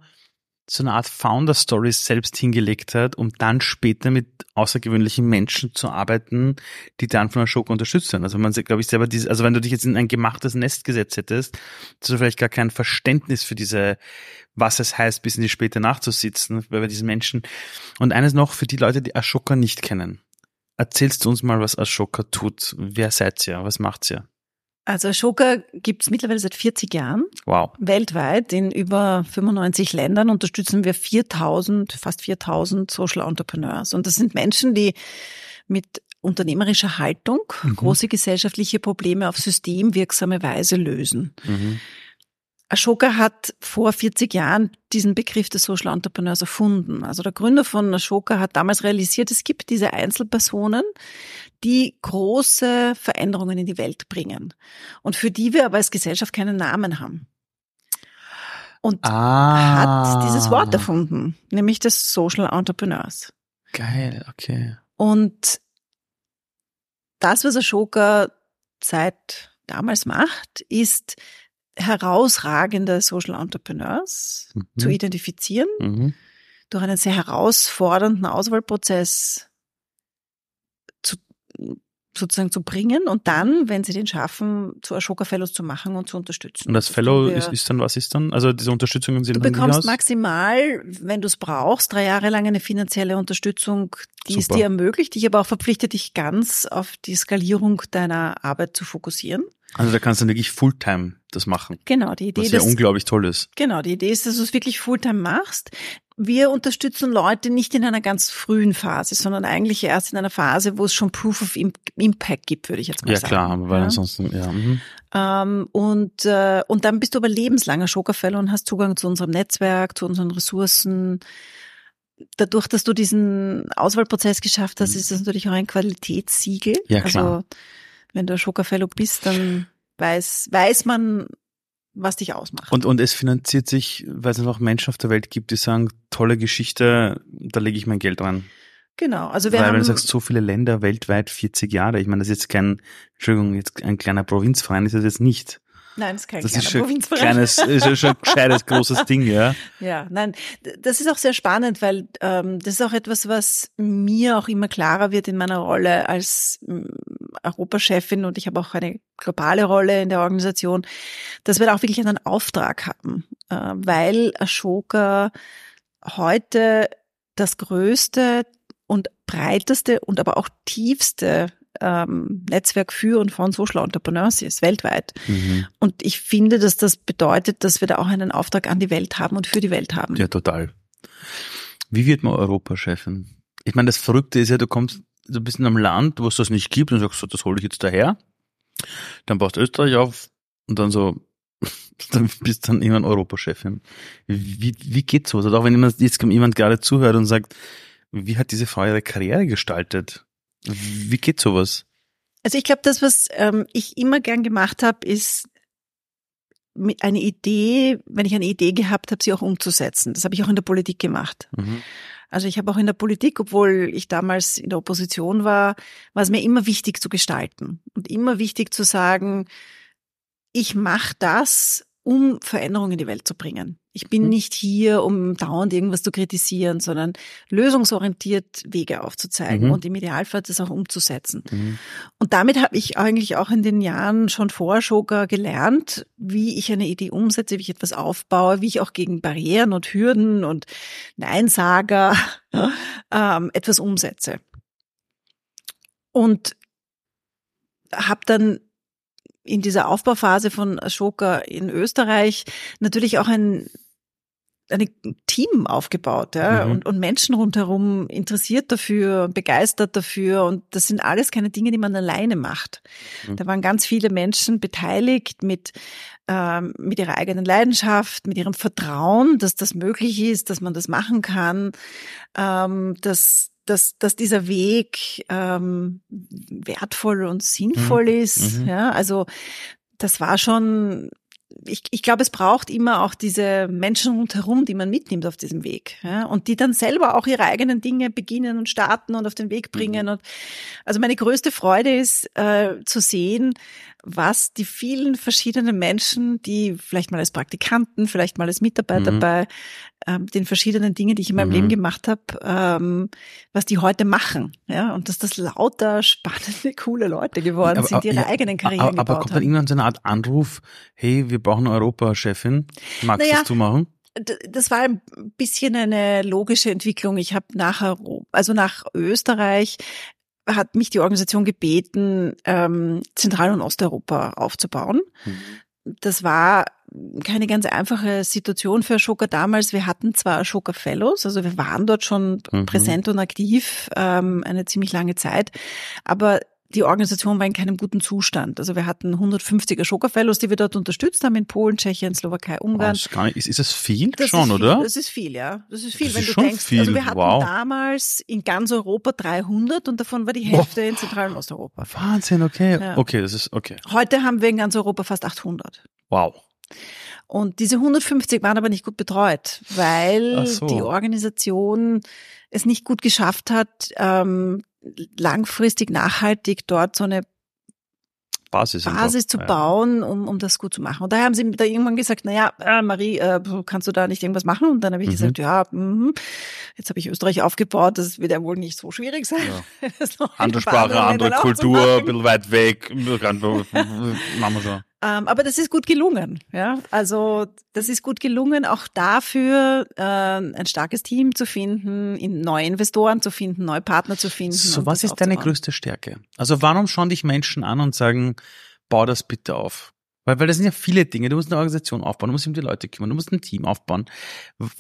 so eine Art Founder-Story selbst hingelegt hat, um dann später mit außergewöhnlichen Menschen zu arbeiten, die dann von Ashoka unterstützt werden. Also man glaube ich selber diese, also wenn du dich jetzt in ein gemachtes Nest gesetzt hättest, hast du vielleicht gar kein Verständnis für diese, was es heißt, bis in die späte Nacht zu sitzen, bei diesen Menschen. Und eines noch für die Leute, die Ashoka nicht kennen. Erzählst du uns mal, was Ashoka tut. Wer seid ihr? Was macht ihr? Also Ashoka gibt es mittlerweile seit 40 Jahren. Wow. Weltweit in über 95 Ländern unterstützen wir 4000, fast 4000 Social Entrepreneurs. Und das sind Menschen, die mit unternehmerischer Haltung mhm. große gesellschaftliche Probleme auf systemwirksame Weise lösen. Mhm. Ashoka hat vor 40 Jahren diesen Begriff des Social Entrepreneurs erfunden. Also der Gründer von Ashoka hat damals realisiert, es gibt diese Einzelpersonen, die große Veränderungen in die Welt bringen und für die wir aber als Gesellschaft keinen Namen haben. Und ah. hat dieses Wort erfunden, nämlich des Social Entrepreneurs. Geil, okay. Und das, was Ashoka seit damals macht, ist herausragende Social Entrepreneurs mhm. zu identifizieren, mhm. durch einen sehr herausfordernden Auswahlprozess zu, sozusagen zu bringen und dann, wenn sie den schaffen, zu Ashoka Fellows zu machen und zu unterstützen. Und das, das Fellow ist, ist, dann, was ist dann? Also diese Unterstützung im Sinne Du bekommst maximal, wenn du es brauchst, drei Jahre lang eine finanzielle Unterstützung, die Super. es dir ermöglicht, dich aber auch verpflichtet, dich ganz auf die Skalierung deiner Arbeit zu fokussieren. Also da kannst du wirklich Fulltime das machen. Genau, die Idee. Was ja unglaublich toll ist. Genau, die Idee ist, dass du es wirklich Fulltime machst. Wir unterstützen Leute nicht in einer ganz frühen Phase, sondern eigentlich erst in einer Phase, wo es schon Proof of Impact gibt, würde ich jetzt mal ja, sagen. Ja klar, weil ansonsten, ja. Mhm. Ähm, und, äh, und dann bist du aber lebenslanger Schokerfeller und hast Zugang zu unserem Netzwerk, zu unseren Ressourcen. Dadurch, dass du diesen Auswahlprozess geschafft hast, mhm. ist das natürlich auch ein Qualitätssiegel. Ja, klar. Also wenn du Schokerfellow bist, dann weiß, weiß man, was dich ausmacht. Und, und es finanziert sich, weil es noch Menschen auf der Welt gibt, die sagen, tolle Geschichte, da lege ich mein Geld dran. Genau, also wir Weil, haben, wenn du sagst, so viele Länder weltweit 40 Jahre, ich meine, das ist jetzt kein, Entschuldigung, jetzt ein kleiner Provinzverein ist das jetzt nicht. Nein, das ist kein das ist schon kleines, ist schon ein gescheites, großes Ding, ja. Ja, nein, das ist auch sehr spannend, weil ähm, das ist auch etwas, was mir auch immer klarer wird in meiner Rolle als mm, Europachefin und ich habe auch eine globale Rolle in der Organisation, dass wir da auch wirklich einen Auftrag haben, äh, weil Ashoka heute das größte und breiteste und aber auch tiefste ähm, Netzwerk für und von Social Entrepreneurs ist, weltweit. Mhm. Und ich finde, dass das bedeutet, dass wir da auch einen Auftrag an die Welt haben und für die Welt haben. Ja, total. Wie wird man Europachefin? Ich meine, das Verrückte ist ja, du kommst du bist in einem Land, wo es das nicht gibt und sagst so, das hole ich jetzt daher. Dann baust du Österreich auf und dann so, dann bist dann irgendwann Europachefin. Wie, wie geht sowas? Oder auch wenn jemand, jetzt jemand gerade zuhört und sagt, wie hat diese Frau ihre Karriere gestaltet? Wie geht sowas? Also ich glaube, das, was ähm, ich immer gern gemacht habe, ist mit eine Idee, wenn ich eine Idee gehabt habe, sie auch umzusetzen. Das habe ich auch in der Politik gemacht. Mhm. Also ich habe auch in der Politik, obwohl ich damals in der Opposition war, war es mir immer wichtig zu gestalten und immer wichtig zu sagen, ich mache das, um Veränderungen in die Welt zu bringen. Ich bin mhm. nicht hier, um dauernd irgendwas zu kritisieren, sondern lösungsorientiert Wege aufzuzeigen mhm. und im Idealfall das auch umzusetzen. Mhm. Und damit habe ich eigentlich auch in den Jahren schon vor Schoker gelernt, wie ich eine Idee umsetze, wie ich etwas aufbaue, wie ich auch gegen Barrieren und Hürden und Neinsager ähm, etwas umsetze. Und habe dann in dieser Aufbauphase von Ashoka in Österreich natürlich auch ein ein Team aufgebaut ja, mhm. und, und Menschen rundherum interessiert dafür, begeistert dafür. Und das sind alles keine Dinge, die man alleine macht. Mhm. Da waren ganz viele Menschen beteiligt mit, ähm, mit ihrer eigenen Leidenschaft, mit ihrem Vertrauen, dass das möglich ist, dass man das machen kann, ähm, dass dass, dass dieser Weg ähm, wertvoll und sinnvoll mhm. ist. Mhm. Ja, also das war schon ich, ich glaube, es braucht immer auch diese Menschen rundherum, die man mitnimmt auf diesem Weg. Ja? Und die dann selber auch ihre eigenen Dinge beginnen und starten und auf den Weg bringen. Mhm. Und also meine größte Freude ist äh, zu sehen, was die vielen verschiedenen Menschen, die vielleicht mal als Praktikanten, vielleicht mal als Mitarbeiter mhm. bei ähm, den verschiedenen Dingen, die ich in meinem mhm. Leben gemacht habe, ähm, was die heute machen. Ja, und dass das lauter spannende, coole Leute geworden aber, sind, die ihre ja, eigenen Karrieren aber, aber kommt dann irgendwann so eine Art Anruf, hey, wir brauchen Europa-Chefin, magst naja, das du machen? das war ein bisschen eine logische Entwicklung. Ich habe nach, also nach Österreich hat mich die Organisation gebeten, ähm, Zentral- und Osteuropa aufzubauen. Mhm. Das war keine ganz einfache Situation für Ashoka damals. Wir hatten zwar Ashoka Fellows, also wir waren dort schon mhm. präsent und aktiv ähm, eine ziemlich lange Zeit, aber die Organisation war in keinem guten Zustand. Also wir hatten 150er Ashoka Fellows, die wir dort unterstützt haben in Polen, Tschechien, Slowakei, Ungarn. Oh, ist, ist, ist das viel das schon, oder? Viel, das ist viel, ja. Das ist viel, das wenn ist du denkst. Viel. Also wir hatten wow. damals in ganz Europa 300 und davon war die Hälfte oh. in Zentral- und Osteuropa. Wahnsinn, okay. Ja. Okay, das ist okay. Heute haben wir in ganz Europa fast 800. Wow. Und diese 150 waren aber nicht gut betreut, weil so. die Organisation es nicht gut geschafft hat, ähm, langfristig nachhaltig dort so eine Basis, Basis zu bauen, um, um das gut zu machen. Und daher haben sie da irgendwann gesagt, na ja, äh, Marie, äh, kannst du da nicht irgendwas machen? Und dann habe ich mhm. gesagt, ja, mh, jetzt habe ich Österreich aufgebaut, das wird ja wohl nicht so schwierig sein. Ja. andere Sprache, andere Kultur, ein bisschen weit weg, machen wir schon. Ähm, aber das ist gut gelungen. Ja, also das ist gut gelungen, auch dafür äh, ein starkes Team zu finden, neue Investoren zu finden, neue Partner zu finden. So, was ist deine größte Stärke? Also warum schauen dich Menschen an und sagen, bau das bitte auf? Weil, weil das sind ja viele Dinge. Du musst eine Organisation aufbauen, du musst um die Leute kümmern, du musst ein Team aufbauen.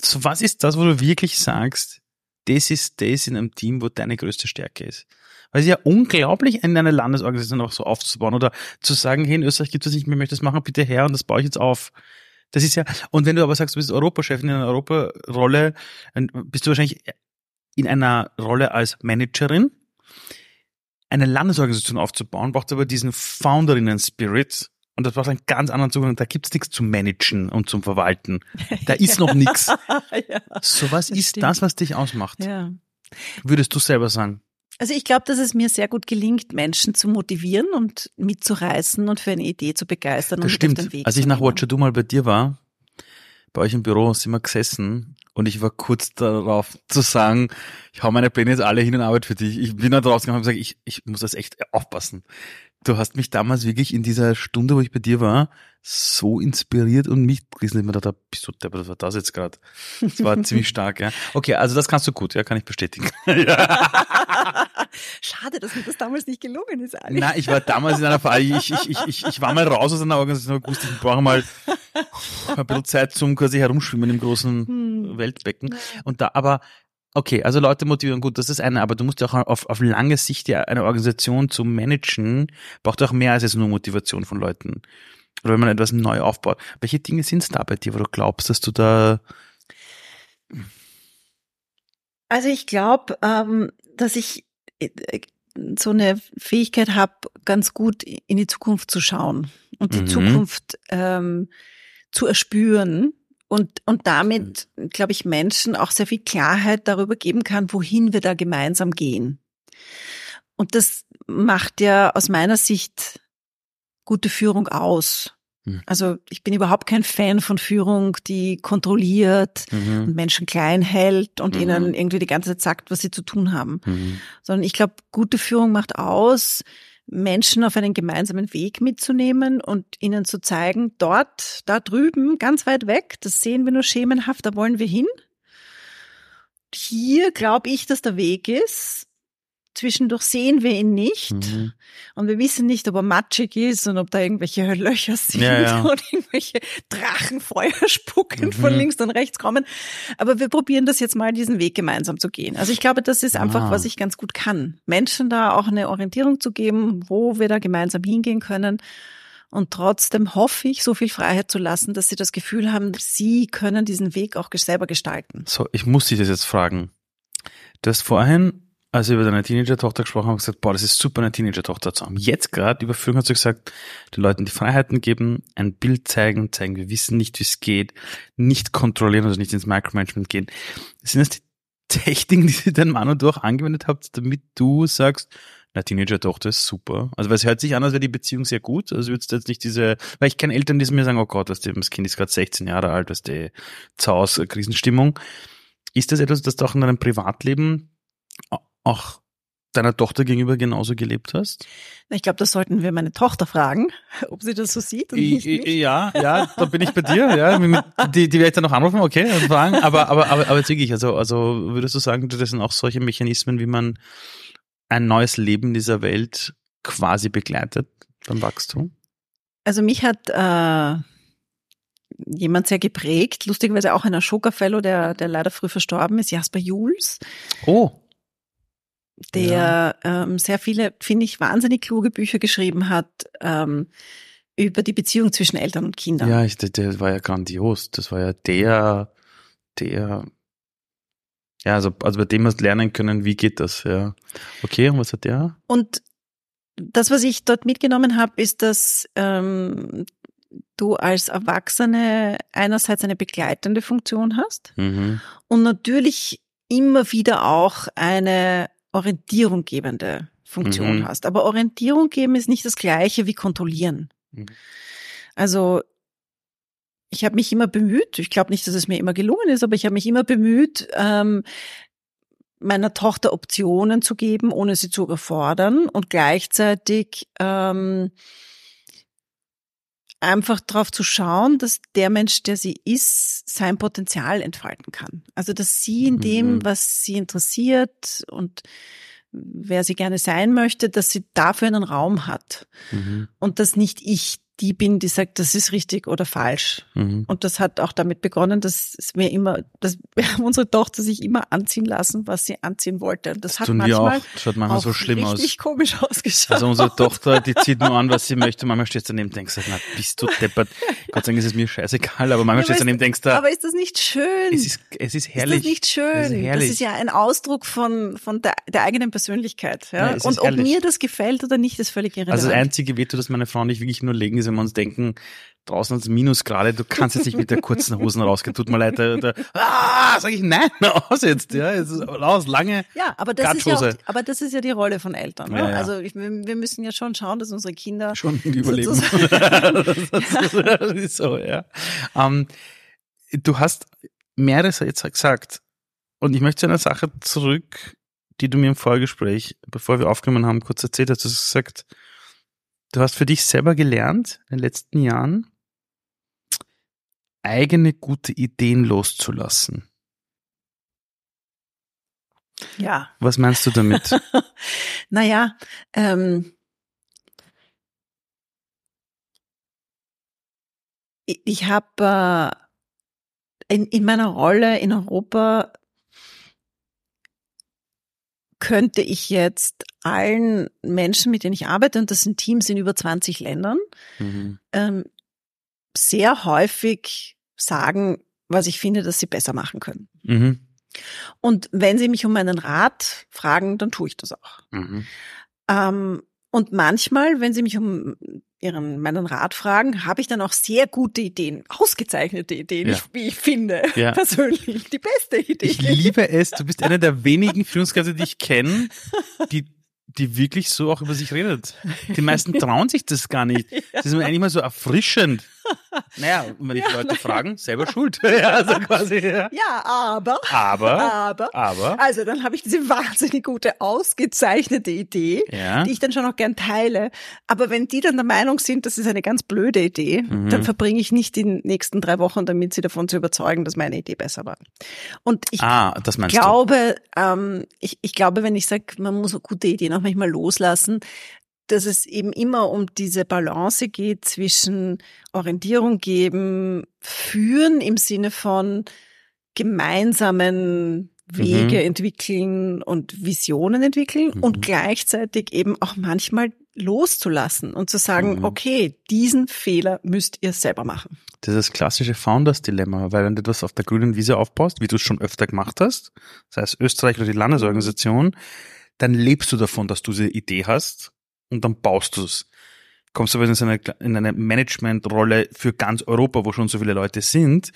So, was ist das, wo du wirklich sagst, das ist das in einem Team, wo deine größte Stärke ist? Weil es ist ja unglaublich, in einer Landesorganisation auch so aufzubauen oder zu sagen, hey, in Österreich gibt es nicht mehr, möchte das machen, bitte her und das baue ich jetzt auf. Das ist ja, und wenn du aber sagst, du bist Europachef in einer Europarolle, bist du wahrscheinlich in einer Rolle als Managerin. Eine Landesorganisation aufzubauen, braucht aber diesen Founderinnen-Spirit, und das braucht einen ganz anderen Zugang. Da gibt's nichts zum Managen und zum Verwalten. Da ist noch nichts. ja, so was ist stimmt. das, was dich ausmacht? Ja. Würdest du selber sagen? Also ich glaube, dass es mir sehr gut gelingt, Menschen zu motivieren und mitzureißen und für eine Idee zu begeistern. Das und stimmt. Als ich nach Watcher Du mal bei dir war, bei euch im Büro sind wir gesessen und ich war kurz darauf zu sagen, ich hau meine Pläne jetzt alle hin und arbeite für dich. Ich bin da draußen gegangen und gesagt, ich, ich muss das echt aufpassen. Du hast mich damals wirklich in dieser Stunde, wo ich bei dir war, so inspiriert und mich gerissen. Ich mir dachte, bist du deppert, was war das jetzt gerade? Das war ziemlich stark, ja. Okay, also das kannst du gut, ja, kann ich bestätigen. Schade, dass mir das damals nicht gelungen ist, Ali. Nein, ich war damals in einer Phase, ich, ich, ich, ich, ich war mal raus aus einer Organisation, wusste, ich brauche mal ein bisschen Zeit zum quasi herumschwimmen im großen hm. Weltbecken. Und da, aber Okay, also Leute motivieren, gut, das ist eine, aber du musst ja auch auf, auf lange Sicht ja eine Organisation zu managen, braucht auch mehr als jetzt nur Motivation von Leuten. Oder wenn man etwas neu aufbaut. Welche Dinge sind es da bei dir, wo du glaubst, dass du da also ich glaube, ähm, dass ich so eine Fähigkeit habe, ganz gut in die Zukunft zu schauen und die mhm. Zukunft ähm, zu erspüren und, und damit, glaube ich, Menschen auch sehr viel Klarheit darüber geben kann, wohin wir da gemeinsam gehen. Und das macht ja aus meiner Sicht gute Führung aus. Mhm. Also ich bin überhaupt kein Fan von Führung, die kontrolliert mhm. und Menschen klein hält und mhm. ihnen irgendwie die ganze Zeit sagt, was sie zu tun haben. Mhm. Sondern ich glaube, gute Führung macht aus, Menschen auf einen gemeinsamen Weg mitzunehmen und ihnen zu zeigen, dort, da drüben, ganz weit weg, das sehen wir nur schemenhaft, da wollen wir hin. Hier glaube ich, dass der Weg ist Zwischendurch sehen wir ihn nicht mhm. und wir wissen nicht, ob er matschig ist und ob da irgendwelche Löcher sind ja, ja. und irgendwelche Drachenfeuer spucken mhm. von links und rechts kommen. Aber wir probieren das jetzt mal, diesen Weg gemeinsam zu gehen. Also ich glaube, das ist einfach, ah. was ich ganz gut kann. Menschen da auch eine Orientierung zu geben, wo wir da gemeinsam hingehen können. Und trotzdem hoffe ich, so viel Freiheit zu lassen, dass sie das Gefühl haben, sie können diesen Weg auch selber gestalten. So, ich muss dich das jetzt fragen. Du hast vorhin als wir über deine Teenager-Tochter gesprochen haben, gesagt, boah, das ist super, eine Teenager-Tochter zu haben. Jetzt gerade über Führung hast du gesagt, den Leuten die Freiheiten geben, ein Bild zeigen, zeigen, wir wissen nicht, wie es geht, nicht kontrollieren, also nicht ins Micromanagement gehen. Sind das die Techniken, die dein Mann und du auch angewendet habt, damit du sagst, na, Teenager-Tochter ist super. Also, weil es hört sich an, als wäre die Beziehung sehr gut. Also, würdest du jetzt nicht diese, weil ich kenne Eltern, die mir sagen, oh Gott, das Kind ist gerade 16 Jahre alt, was die Zaus, Krisenstimmung. Ist das etwas, das du auch in deinem Privatleben auch deiner Tochter gegenüber genauso gelebt hast? Ich glaube, das sollten wir meine Tochter fragen, ob sie das so sieht. ja, ja, da bin ich bei dir. Ja, die, die werde ich dann noch anrufen, okay, fragen. Aber, aber, aber, aber jetzt wirklich, also, also würdest du sagen, das sind auch solche Mechanismen, wie man ein neues Leben dieser Welt quasi begleitet beim Wachstum? Also mich hat äh, jemand sehr geprägt, lustigerweise auch ein Ashoka Fellow, der, der leider früh verstorben ist, Jasper Jules. Oh der ja. ähm, sehr viele, finde ich, wahnsinnig kluge Bücher geschrieben hat ähm, über die Beziehung zwischen Eltern und Kindern. Ja, ich, der, der war ja grandios. Das war ja der, der, ja, also, also bei dem hast lernen können, wie geht das, ja. Okay, und was hat der? Und das, was ich dort mitgenommen habe, ist, dass ähm, du als Erwachsene einerseits eine begleitende Funktion hast mhm. und natürlich immer wieder auch eine Orientierung gebende Funktion mhm. hast. Aber Orientierung geben ist nicht das gleiche wie kontrollieren. Mhm. Also ich habe mich immer bemüht, ich glaube nicht, dass es mir immer gelungen ist, aber ich habe mich immer bemüht, ähm, meiner Tochter Optionen zu geben, ohne sie zu überfordern und gleichzeitig ähm, einfach darauf zu schauen, dass der Mensch, der sie ist, sein Potenzial entfalten kann. Also dass sie in dem, mhm. was sie interessiert und wer sie gerne sein möchte, dass sie dafür einen Raum hat. Mhm. Und dass nicht ich die bin, die sagt, das ist richtig oder falsch. Mhm. Und das hat auch damit begonnen, dass es mir immer, dass unsere Tochter sich immer anziehen lassen, was sie anziehen wollte. Und das, das hat tun manchmal, wir auch. Das schaut manchmal so schlimm aus. Richtig komisch ausgeschaut. Also unsere Tochter, die zieht nur an, was sie möchte. Manchmal steht sie daneben und denkst, na, bist du deppert. Gott sei Dank ist es mir scheißegal, aber manchmal ja, steht sie daneben und denkst, da. Aber ist das nicht schön? Es ist, es ist herrlich. Ist das nicht schön? Das ist, herrlich. das ist ja ein Ausdruck von, von der, der eigenen Persönlichkeit. Ja? ja und ob mir das gefällt oder nicht, ist völlig irrelevant. Also das einzige Veto, das meine Frau und ich wirklich nur legen, ist, wenn wir uns denken, draußen als Minusgrade, du kannst jetzt nicht mit der kurzen Hosen rausgehen, tut mir leid, da, da ah, sag ich nein, aus jetzt, ja, jetzt raus, lange Ja, aber das ist ja, auch, aber das ist ja die Rolle von Eltern, ne? ja, ja. also ich, wir müssen ja schon schauen, dass unsere Kinder schon überleben. das ist so, ja. Ähm, du hast mehreres jetzt gesagt und ich möchte zu einer Sache zurück, die du mir im Vorgespräch, bevor wir aufgenommen haben, kurz erzählt hast, du hast gesagt, du hast für dich selber gelernt in den letzten Jahren, eigene gute Ideen loszulassen. Ja. Was meinst du damit? naja, ähm, ich habe äh, in, in meiner Rolle in Europa könnte ich jetzt allen Menschen, mit denen ich arbeite, und das sind Teams in über 20 Ländern, mhm. ähm, sehr häufig sagen, was ich finde, dass sie besser machen können. Mhm. Und wenn sie mich um meinen Rat fragen, dann tue ich das auch. Mhm. Ähm, und manchmal, wenn sie mich um ihren meinen Rat fragen, habe ich dann auch sehr gute Ideen, ausgezeichnete Ideen, ja. wie ich finde, ja. persönlich die beste Idee. Ich liebe es. Du bist einer der wenigen Führungskräfte, die ich kenne, die die wirklich so auch über sich redet. Die meisten trauen sich das gar nicht. Das ist mir eigentlich mal so erfrischend. Naja, wenn die ja, Leute nein. fragen, selber schuld. ja, also quasi, ja. ja, aber. Aber. Aber. Aber. Also dann habe ich diese wahnsinnig gute, ausgezeichnete Idee, ja. die ich dann schon auch gern teile. Aber wenn die dann der Meinung sind, das ist eine ganz blöde Idee, mhm. dann verbringe ich nicht die nächsten drei Wochen damit, sie davon zu überzeugen, dass meine Idee besser war. Und ich ah, glaube, ähm, ich, ich glaube, wenn ich sage, man muss gute Ideen auch manchmal loslassen, dass es eben immer um diese Balance geht zwischen Orientierung geben, führen im Sinne von gemeinsamen Wege mhm. entwickeln und Visionen entwickeln mhm. und gleichzeitig eben auch manchmal loszulassen und zu sagen, mhm. okay, diesen Fehler müsst ihr selber machen. Das ist das klassische Founders-Dilemma, weil wenn du das auf der grünen Wiese aufbaust, wie du es schon öfter gemacht hast, sei es Österreich oder die Landesorganisation, dann lebst du davon, dass du diese Idee hast und dann baust du es. Kommst du aber in eine, in eine Managementrolle für ganz Europa, wo schon so viele Leute sind,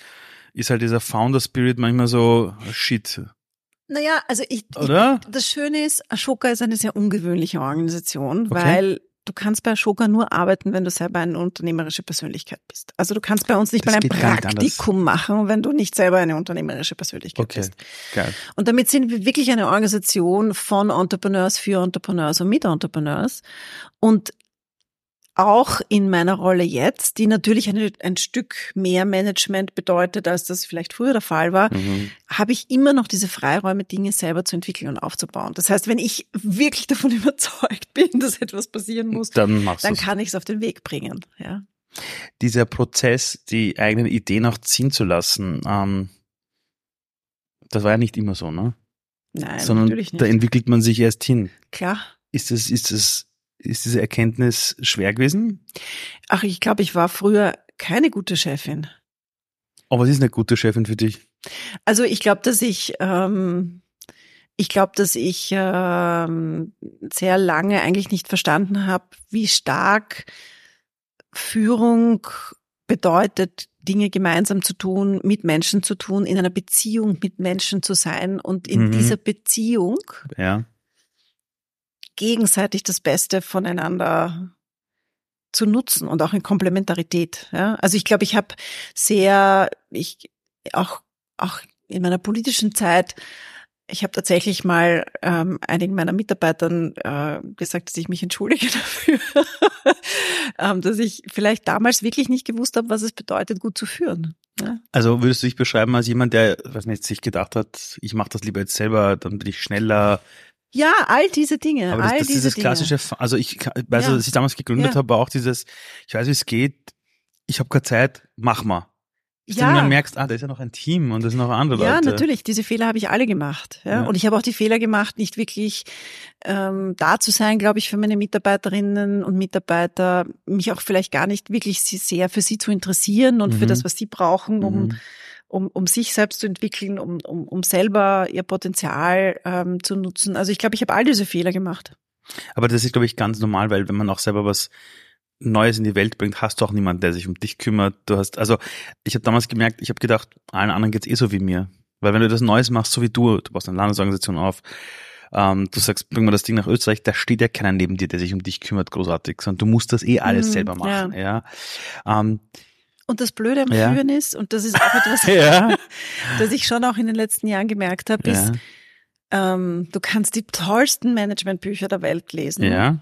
ist halt dieser Founder Spirit manchmal so shit. Naja, also ich? Ich, das Schöne ist, Ashoka ist eine sehr ungewöhnliche Organisation, okay. weil du kannst bei Ashoka nur arbeiten, wenn du selber eine unternehmerische Persönlichkeit bist. Also du kannst bei uns nicht das mal ein Praktikum machen, wenn du nicht selber eine unternehmerische Persönlichkeit okay. bist. Geil. Und damit sind wir wirklich eine Organisation von Entrepreneurs für Entrepreneurs und mit Entrepreneurs. Und auch in meiner Rolle jetzt, die natürlich eine, ein Stück mehr Management bedeutet, als das vielleicht früher der Fall war, mhm. habe ich immer noch diese Freiräume, Dinge selber zu entwickeln und aufzubauen. Das heißt, wenn ich wirklich davon überzeugt bin, dass etwas passieren muss, dann, dann kann ich es auf den Weg bringen. Ja. Dieser Prozess, die eigenen Ideen auch ziehen zu lassen, ähm, das war ja nicht immer so, ne? Nein, Sondern natürlich nicht. Da entwickelt man sich erst hin. Klar. Ist es, ist es ist diese Erkenntnis schwer gewesen? Ach, ich glaube, ich war früher keine gute Chefin. Aber was ist eine gute Chefin für dich? Also ich glaube, dass ich, ähm, ich glaube, dass ich ähm, sehr lange eigentlich nicht verstanden habe, wie stark Führung bedeutet, Dinge gemeinsam zu tun, mit Menschen zu tun, in einer Beziehung mit Menschen zu sein und in mhm. dieser Beziehung ja gegenseitig das Beste voneinander zu nutzen und auch in Komplementarität. Ja? Also ich glaube, ich habe sehr, ich auch auch in meiner politischen Zeit, ich habe tatsächlich mal ähm, einigen meiner Mitarbeitern äh, gesagt, dass ich mich entschuldige dafür, ähm, dass ich vielleicht damals wirklich nicht gewusst habe, was es bedeutet, gut zu führen. Ja? Also würdest du dich beschreiben als jemand, der, was nicht, sich gedacht hat, ich mache das lieber jetzt selber, dann bin ich schneller, ja, all diese Dinge. Aber das, all das diese ist das klassische, Dinge. also ich, weiß, ja. als ich damals gegründet ja. habe, auch dieses, ich weiß, wie es geht, ich habe keine Zeit, mach mal. Bis ja. du dann merkst, ah, da ist ja noch ein Team und da sind noch andere Leute. Ja, natürlich, diese Fehler habe ich alle gemacht. Ja? ja. Und ich habe auch die Fehler gemacht, nicht wirklich ähm, da zu sein, glaube ich, für meine Mitarbeiterinnen und Mitarbeiter, mich auch vielleicht gar nicht wirklich sehr für sie zu interessieren und mhm. für das, was sie brauchen, um mhm um, um sich selbst zu entwickeln, um, um, um selber ihr Potenzial ähm, zu nutzen. Also ich glaube, ich habe all diese Fehler gemacht. Aber das ist, glaube ich, ganz normal, weil wenn man auch selber was Neues in die Welt bringt, hast du auch niemanden, der sich um dich kümmert. Du hast, also ich habe damals gemerkt, ich habe gedacht, allen anderen geht's eh so wie mir. Weil wenn du das Neues machst, so wie du, du baust eine Landesorganisation auf, ähm, du sagst, bring mal das Ding nach Österreich, da steht ja keiner neben dir, der sich um dich kümmert, großartig, sondern du musst das eh alles mhm, selber machen. Ja. ja. Ähm, und das Blöde am ja. Führen ist, und das ist auch etwas, ja. das ich schon auch in den letzten Jahren gemerkt habe, ja. ist, ähm, du kannst die tollsten Managementbücher der Welt lesen. Ja.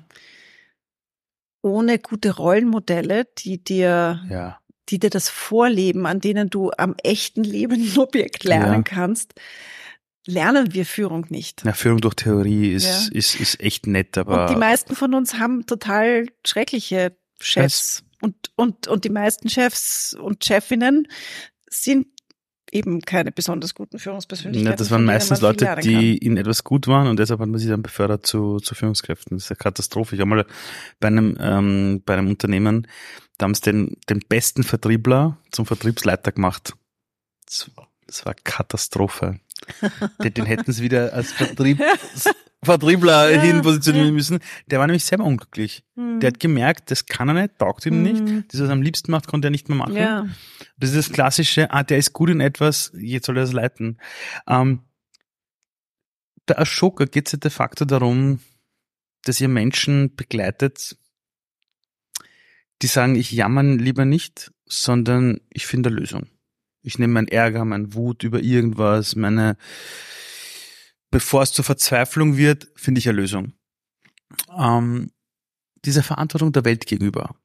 Ohne gute Rollenmodelle, die dir, ja. die dir das vorleben, an denen du am echten lebenden Objekt lernen kannst, lernen wir Führung nicht. Ja, Führung durch Theorie ist, ist, ist echt nett, aber. Und die meisten von uns haben total schreckliche Chefs. Und, und, und die meisten Chefs und Chefinnen sind eben keine besonders guten Führungspersönlichkeiten. Ja, das waren meistens Leute, die in etwas gut waren und deshalb hat man sie dann befördert zu, zu Führungskräften. Das ist eine Katastrophe. Ich habe mal bei einem, ähm, bei einem Unternehmen, da haben sie den, den besten Vertriebler zum Vertriebsleiter gemacht. Das, das war Katastrophe. den, den hätten sie wieder als Vertrieb, Vertriebler ja, hin positionieren ja. müssen. Der war nämlich selber unglücklich. Mhm. Der hat gemerkt, das kann er nicht, taugt ihm mhm. nicht. Das, was er am liebsten macht, konnte er nicht mehr machen. Ja. Das ist das klassische, ah, der ist gut in etwas, jetzt soll er das leiten. Ähm, bei Ashoka geht es ja de facto darum, dass ihr Menschen begleitet, die sagen, ich jammern lieber nicht, sondern ich finde eine Lösung. Ich nehme meinen Ärger, meinen Wut über irgendwas, meine bevor es zur Verzweiflung wird, finde ich eine Lösung. Ähm, diese Verantwortung der Welt gegenüber.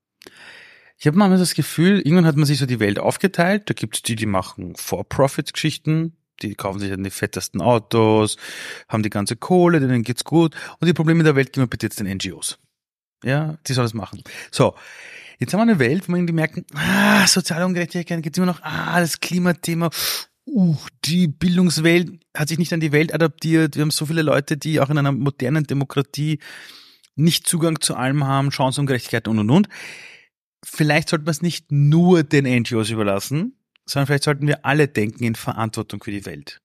Ich habe manchmal das Gefühl, irgendwann hat man sich so die Welt aufgeteilt. Da gibt es die, die machen For-Profit-Geschichten, die kaufen sich dann die fettesten Autos, haben die ganze Kohle, denen geht's gut. Und die Probleme der Welt geben wir bitte jetzt den NGOs. Ja, die sollen das machen. So, jetzt haben wir eine Welt, wo man irgendwie merken, ah, soziale Ungerechtigkeit gibt's immer noch, ah, das Klimathema, uh, die Bildungswelt hat sich nicht an die Welt adaptiert. Wir haben so viele Leute, die auch in einer modernen Demokratie nicht Zugang zu allem haben, Chancenungerechtigkeit und und und. Vielleicht sollten wir es nicht nur den NGOs überlassen, sondern vielleicht sollten wir alle denken in Verantwortung für die Welt.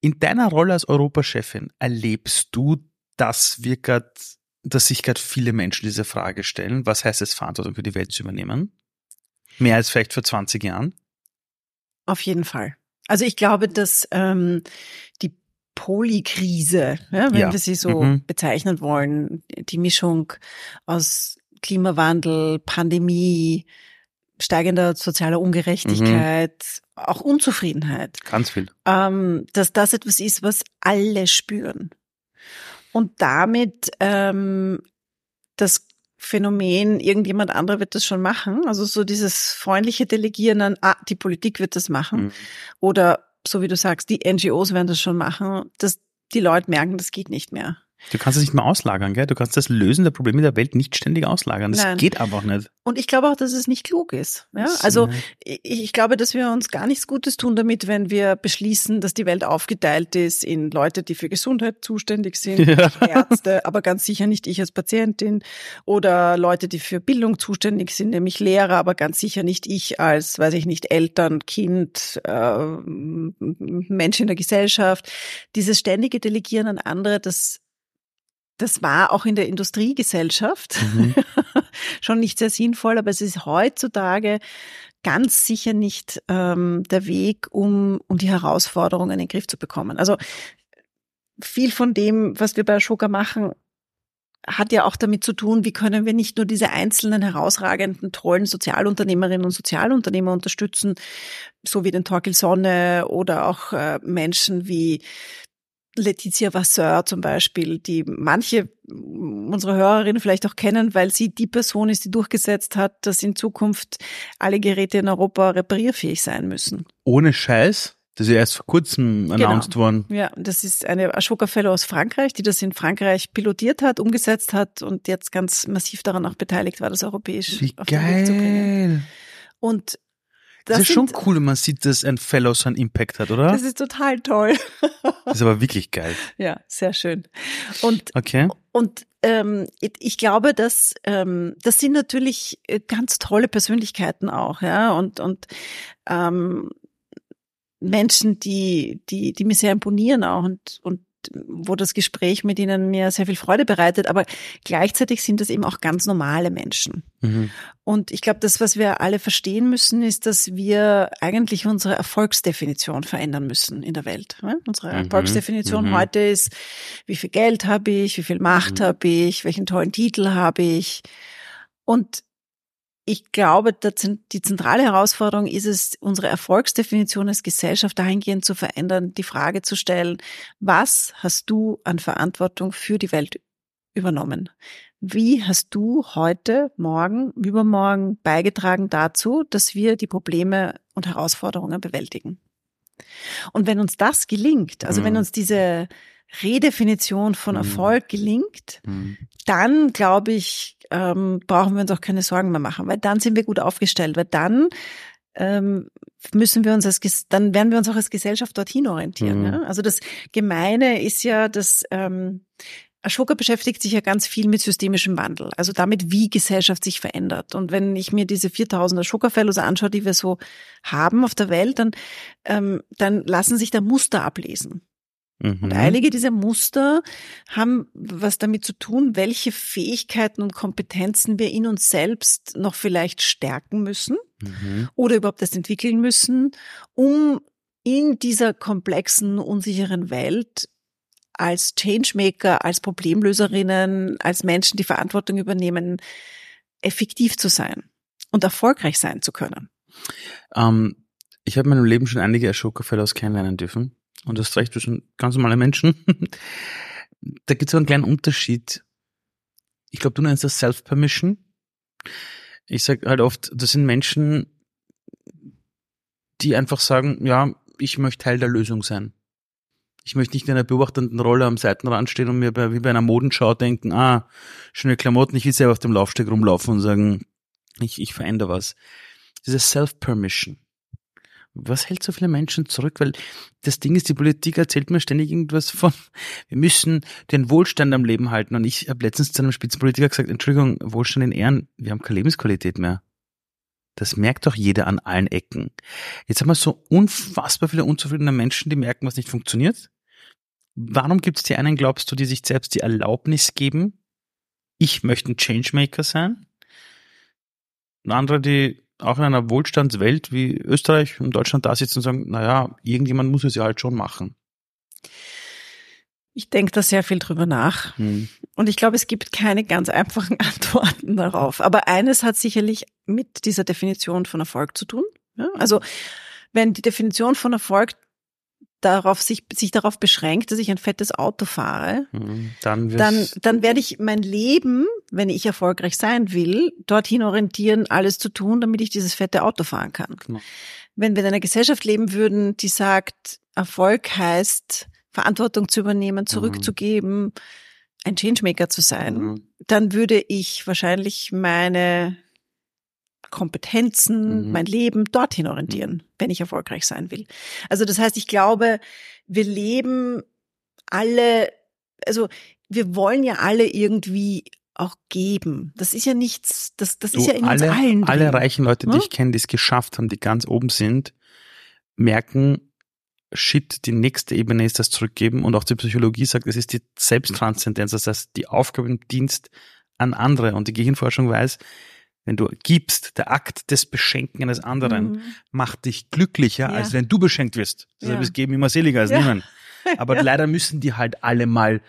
In deiner Rolle als Europachefin erlebst du, dass wir grad, dass sich gerade viele Menschen diese Frage stellen, was heißt es, Verantwortung für die Welt zu übernehmen? Mehr als vielleicht vor 20 Jahren? Auf jeden Fall. Also ich glaube, dass ähm, die Polykrise, ja, wenn ja. wir sie so mhm. bezeichnen wollen, die Mischung aus Klimawandel, Pandemie, steigender sozialer Ungerechtigkeit, mhm. auch Unzufriedenheit. Ganz viel. Ähm, dass das etwas ist, was alle spüren. Und damit ähm, das Phänomen, irgendjemand anderer wird das schon machen. Also so dieses freundliche Delegieren an, ah, die Politik wird das machen. Mhm. Oder so wie du sagst, die NGOs werden das schon machen, dass die Leute merken, das geht nicht mehr. Du kannst es nicht mehr auslagern, gell? Du kannst das Lösen der Probleme der Welt nicht ständig auslagern. Das Nein. geht einfach nicht. Und ich glaube auch, dass es nicht klug ist. Ja? Also ich, ich glaube, dass wir uns gar nichts Gutes tun damit, wenn wir beschließen, dass die Welt aufgeteilt ist in Leute, die für Gesundheit zuständig sind, ja. Ärzte, aber ganz sicher nicht ich als Patientin, oder Leute, die für Bildung zuständig sind, nämlich Lehrer, aber ganz sicher nicht ich als, weiß ich nicht, Eltern, Kind, äh, Mensch in der Gesellschaft. Dieses ständige Delegieren an andere, das das war auch in der Industriegesellschaft mhm. schon nicht sehr sinnvoll, aber es ist heutzutage ganz sicher nicht ähm, der Weg, um, um die Herausforderungen in den Griff zu bekommen. Also viel von dem, was wir bei Ashoka machen, hat ja auch damit zu tun, wie können wir nicht nur diese einzelnen herausragenden, tollen Sozialunternehmerinnen und Sozialunternehmer unterstützen, so wie den Torkel Sonne oder auch äh, Menschen wie Letizia Vasseur zum Beispiel, die manche unserer Hörerinnen vielleicht auch kennen, weil sie die Person ist, die durchgesetzt hat, dass in Zukunft alle Geräte in Europa reparierfähig sein müssen. Ohne Scheiß? Das ist ja erst vor kurzem genau. announced genau. worden. Ja, das ist eine Ashoka Fellow aus Frankreich, die das in Frankreich pilotiert hat, umgesetzt hat und jetzt ganz massiv daran auch beteiligt war, das europäisch Wie auf geil. den Weg zu bringen. Und das, das ist schon cool, wenn man sieht, dass ein Fellow so einen Impact hat, oder? Das ist total toll. das ist aber wirklich geil. Ja, sehr schön. Und, okay. und ähm, ich glaube, dass ähm, das sind natürlich äh, ganz tolle Persönlichkeiten auch, ja, und und ähm, Menschen, die die die mir sehr imponieren auch und und wo das Gespräch mit ihnen mir sehr viel Freude bereitet, aber gleichzeitig sind das eben auch ganz normale Menschen. Mhm. Und ich glaube, das, was wir alle verstehen müssen, ist, dass wir eigentlich unsere Erfolgsdefinition verändern müssen in der Welt. Unsere mhm. Erfolgsdefinition mhm. heute ist, wie viel Geld habe ich, wie viel Macht mhm. habe ich, welchen tollen Titel habe ich. Und ich glaube, die zentrale Herausforderung ist es, unsere Erfolgsdefinition als Gesellschaft dahingehend zu verändern, die Frage zu stellen, was hast du an Verantwortung für die Welt übernommen? Wie hast du heute, morgen, übermorgen beigetragen dazu, dass wir die Probleme und Herausforderungen bewältigen? Und wenn uns das gelingt, also mhm. wenn uns diese Redefinition von mhm. Erfolg gelingt, mhm. dann glaube ich, ähm, brauchen wir uns auch keine Sorgen mehr machen, weil dann sind wir gut aufgestellt, weil dann ähm, müssen wir uns als, dann werden wir uns auch als Gesellschaft dorthin orientieren. Mhm. Ja? Also das Gemeine ist ja, dass ähm, Ashoka beschäftigt sich ja ganz viel mit systemischem Wandel, also damit, wie Gesellschaft sich verändert. Und wenn ich mir diese 4000 Ashoka Fellows anschaue, die wir so haben auf der Welt, dann, ähm, dann lassen sich da Muster ablesen. Mhm. Und einige dieser Muster haben was damit zu tun, welche Fähigkeiten und Kompetenzen wir in uns selbst noch vielleicht stärken müssen mhm. oder überhaupt erst entwickeln müssen, um in dieser komplexen, unsicheren Welt als Changemaker, als Problemlöserinnen, als Menschen, die Verantwortung übernehmen, effektiv zu sein und erfolgreich sein zu können. Ähm, ich habe in meinem Leben schon einige Ashoka Fellows kennenlernen dürfen. Und das recht, sind ganz normale Menschen. da gibt es einen kleinen Unterschied. Ich glaube, du nennst das Self-Permission. Ich sage halt oft, das sind Menschen, die einfach sagen, ja, ich möchte Teil der Lösung sein. Ich möchte nicht in einer beobachtenden Rolle am Seitenrand stehen und mir bei, wie bei einer Modenschau denken, ah, schöne Klamotten, ich will selber auf dem Laufsteg rumlaufen und sagen, ich, ich verändere was. Diese Self-Permission was hält so viele Menschen zurück? Weil das Ding ist, die Politik erzählt mir ständig irgendwas von, wir müssen den Wohlstand am Leben halten. Und ich habe letztens zu einem Spitzenpolitiker gesagt, Entschuldigung, Wohlstand in Ehren, wir haben keine Lebensqualität mehr. Das merkt doch jeder an allen Ecken. Jetzt haben wir so unfassbar viele unzufriedene Menschen, die merken, was nicht funktioniert. Warum gibt es die einen, glaubst du, die sich selbst die Erlaubnis geben, ich möchte ein Changemaker sein? Und andere, die auch in einer Wohlstandswelt wie Österreich und Deutschland da sitzen und sagen, naja, irgendjemand muss es ja halt schon machen? Ich denke da sehr viel drüber nach. Hm. Und ich glaube, es gibt keine ganz einfachen Antworten darauf. Aber eines hat sicherlich mit dieser Definition von Erfolg zu tun. Ja? Also wenn die Definition von Erfolg darauf sich, sich darauf beschränkt, dass ich ein fettes Auto fahre, mhm. dann, dann, dann werde ich mein Leben, wenn ich erfolgreich sein will, dorthin orientieren, alles zu tun, damit ich dieses fette Auto fahren kann. Genau. Wenn wir in einer Gesellschaft leben würden, die sagt, Erfolg heißt, Verantwortung zu übernehmen, mhm. zurückzugeben, mhm. ein Changemaker zu sein, mhm. dann würde ich wahrscheinlich meine Kompetenzen, mhm. mein Leben dorthin orientieren, mhm. wenn ich erfolgreich sein will. Also das heißt, ich glaube, wir leben alle, also wir wollen ja alle irgendwie auch geben. Das ist ja nichts, das, das du, ist ja in alle, uns allen. Drin. Alle reichen Leute, die hm? ich kenne, die es geschafft haben, die ganz oben sind, merken, shit, die nächste Ebene ist das Zurückgeben und auch die Psychologie sagt, es ist die Selbsttranszendenz, das heißt die Aufgabe im Dienst an andere und die Gehirnforschung weiß, wenn du gibst, der Akt des Beschenken eines anderen mhm. macht dich glücklicher, ja. als wenn du beschenkt wirst. Deshalb ja. ist Geben immer seliger als ja. niemand. Aber leider müssen die halt alle mal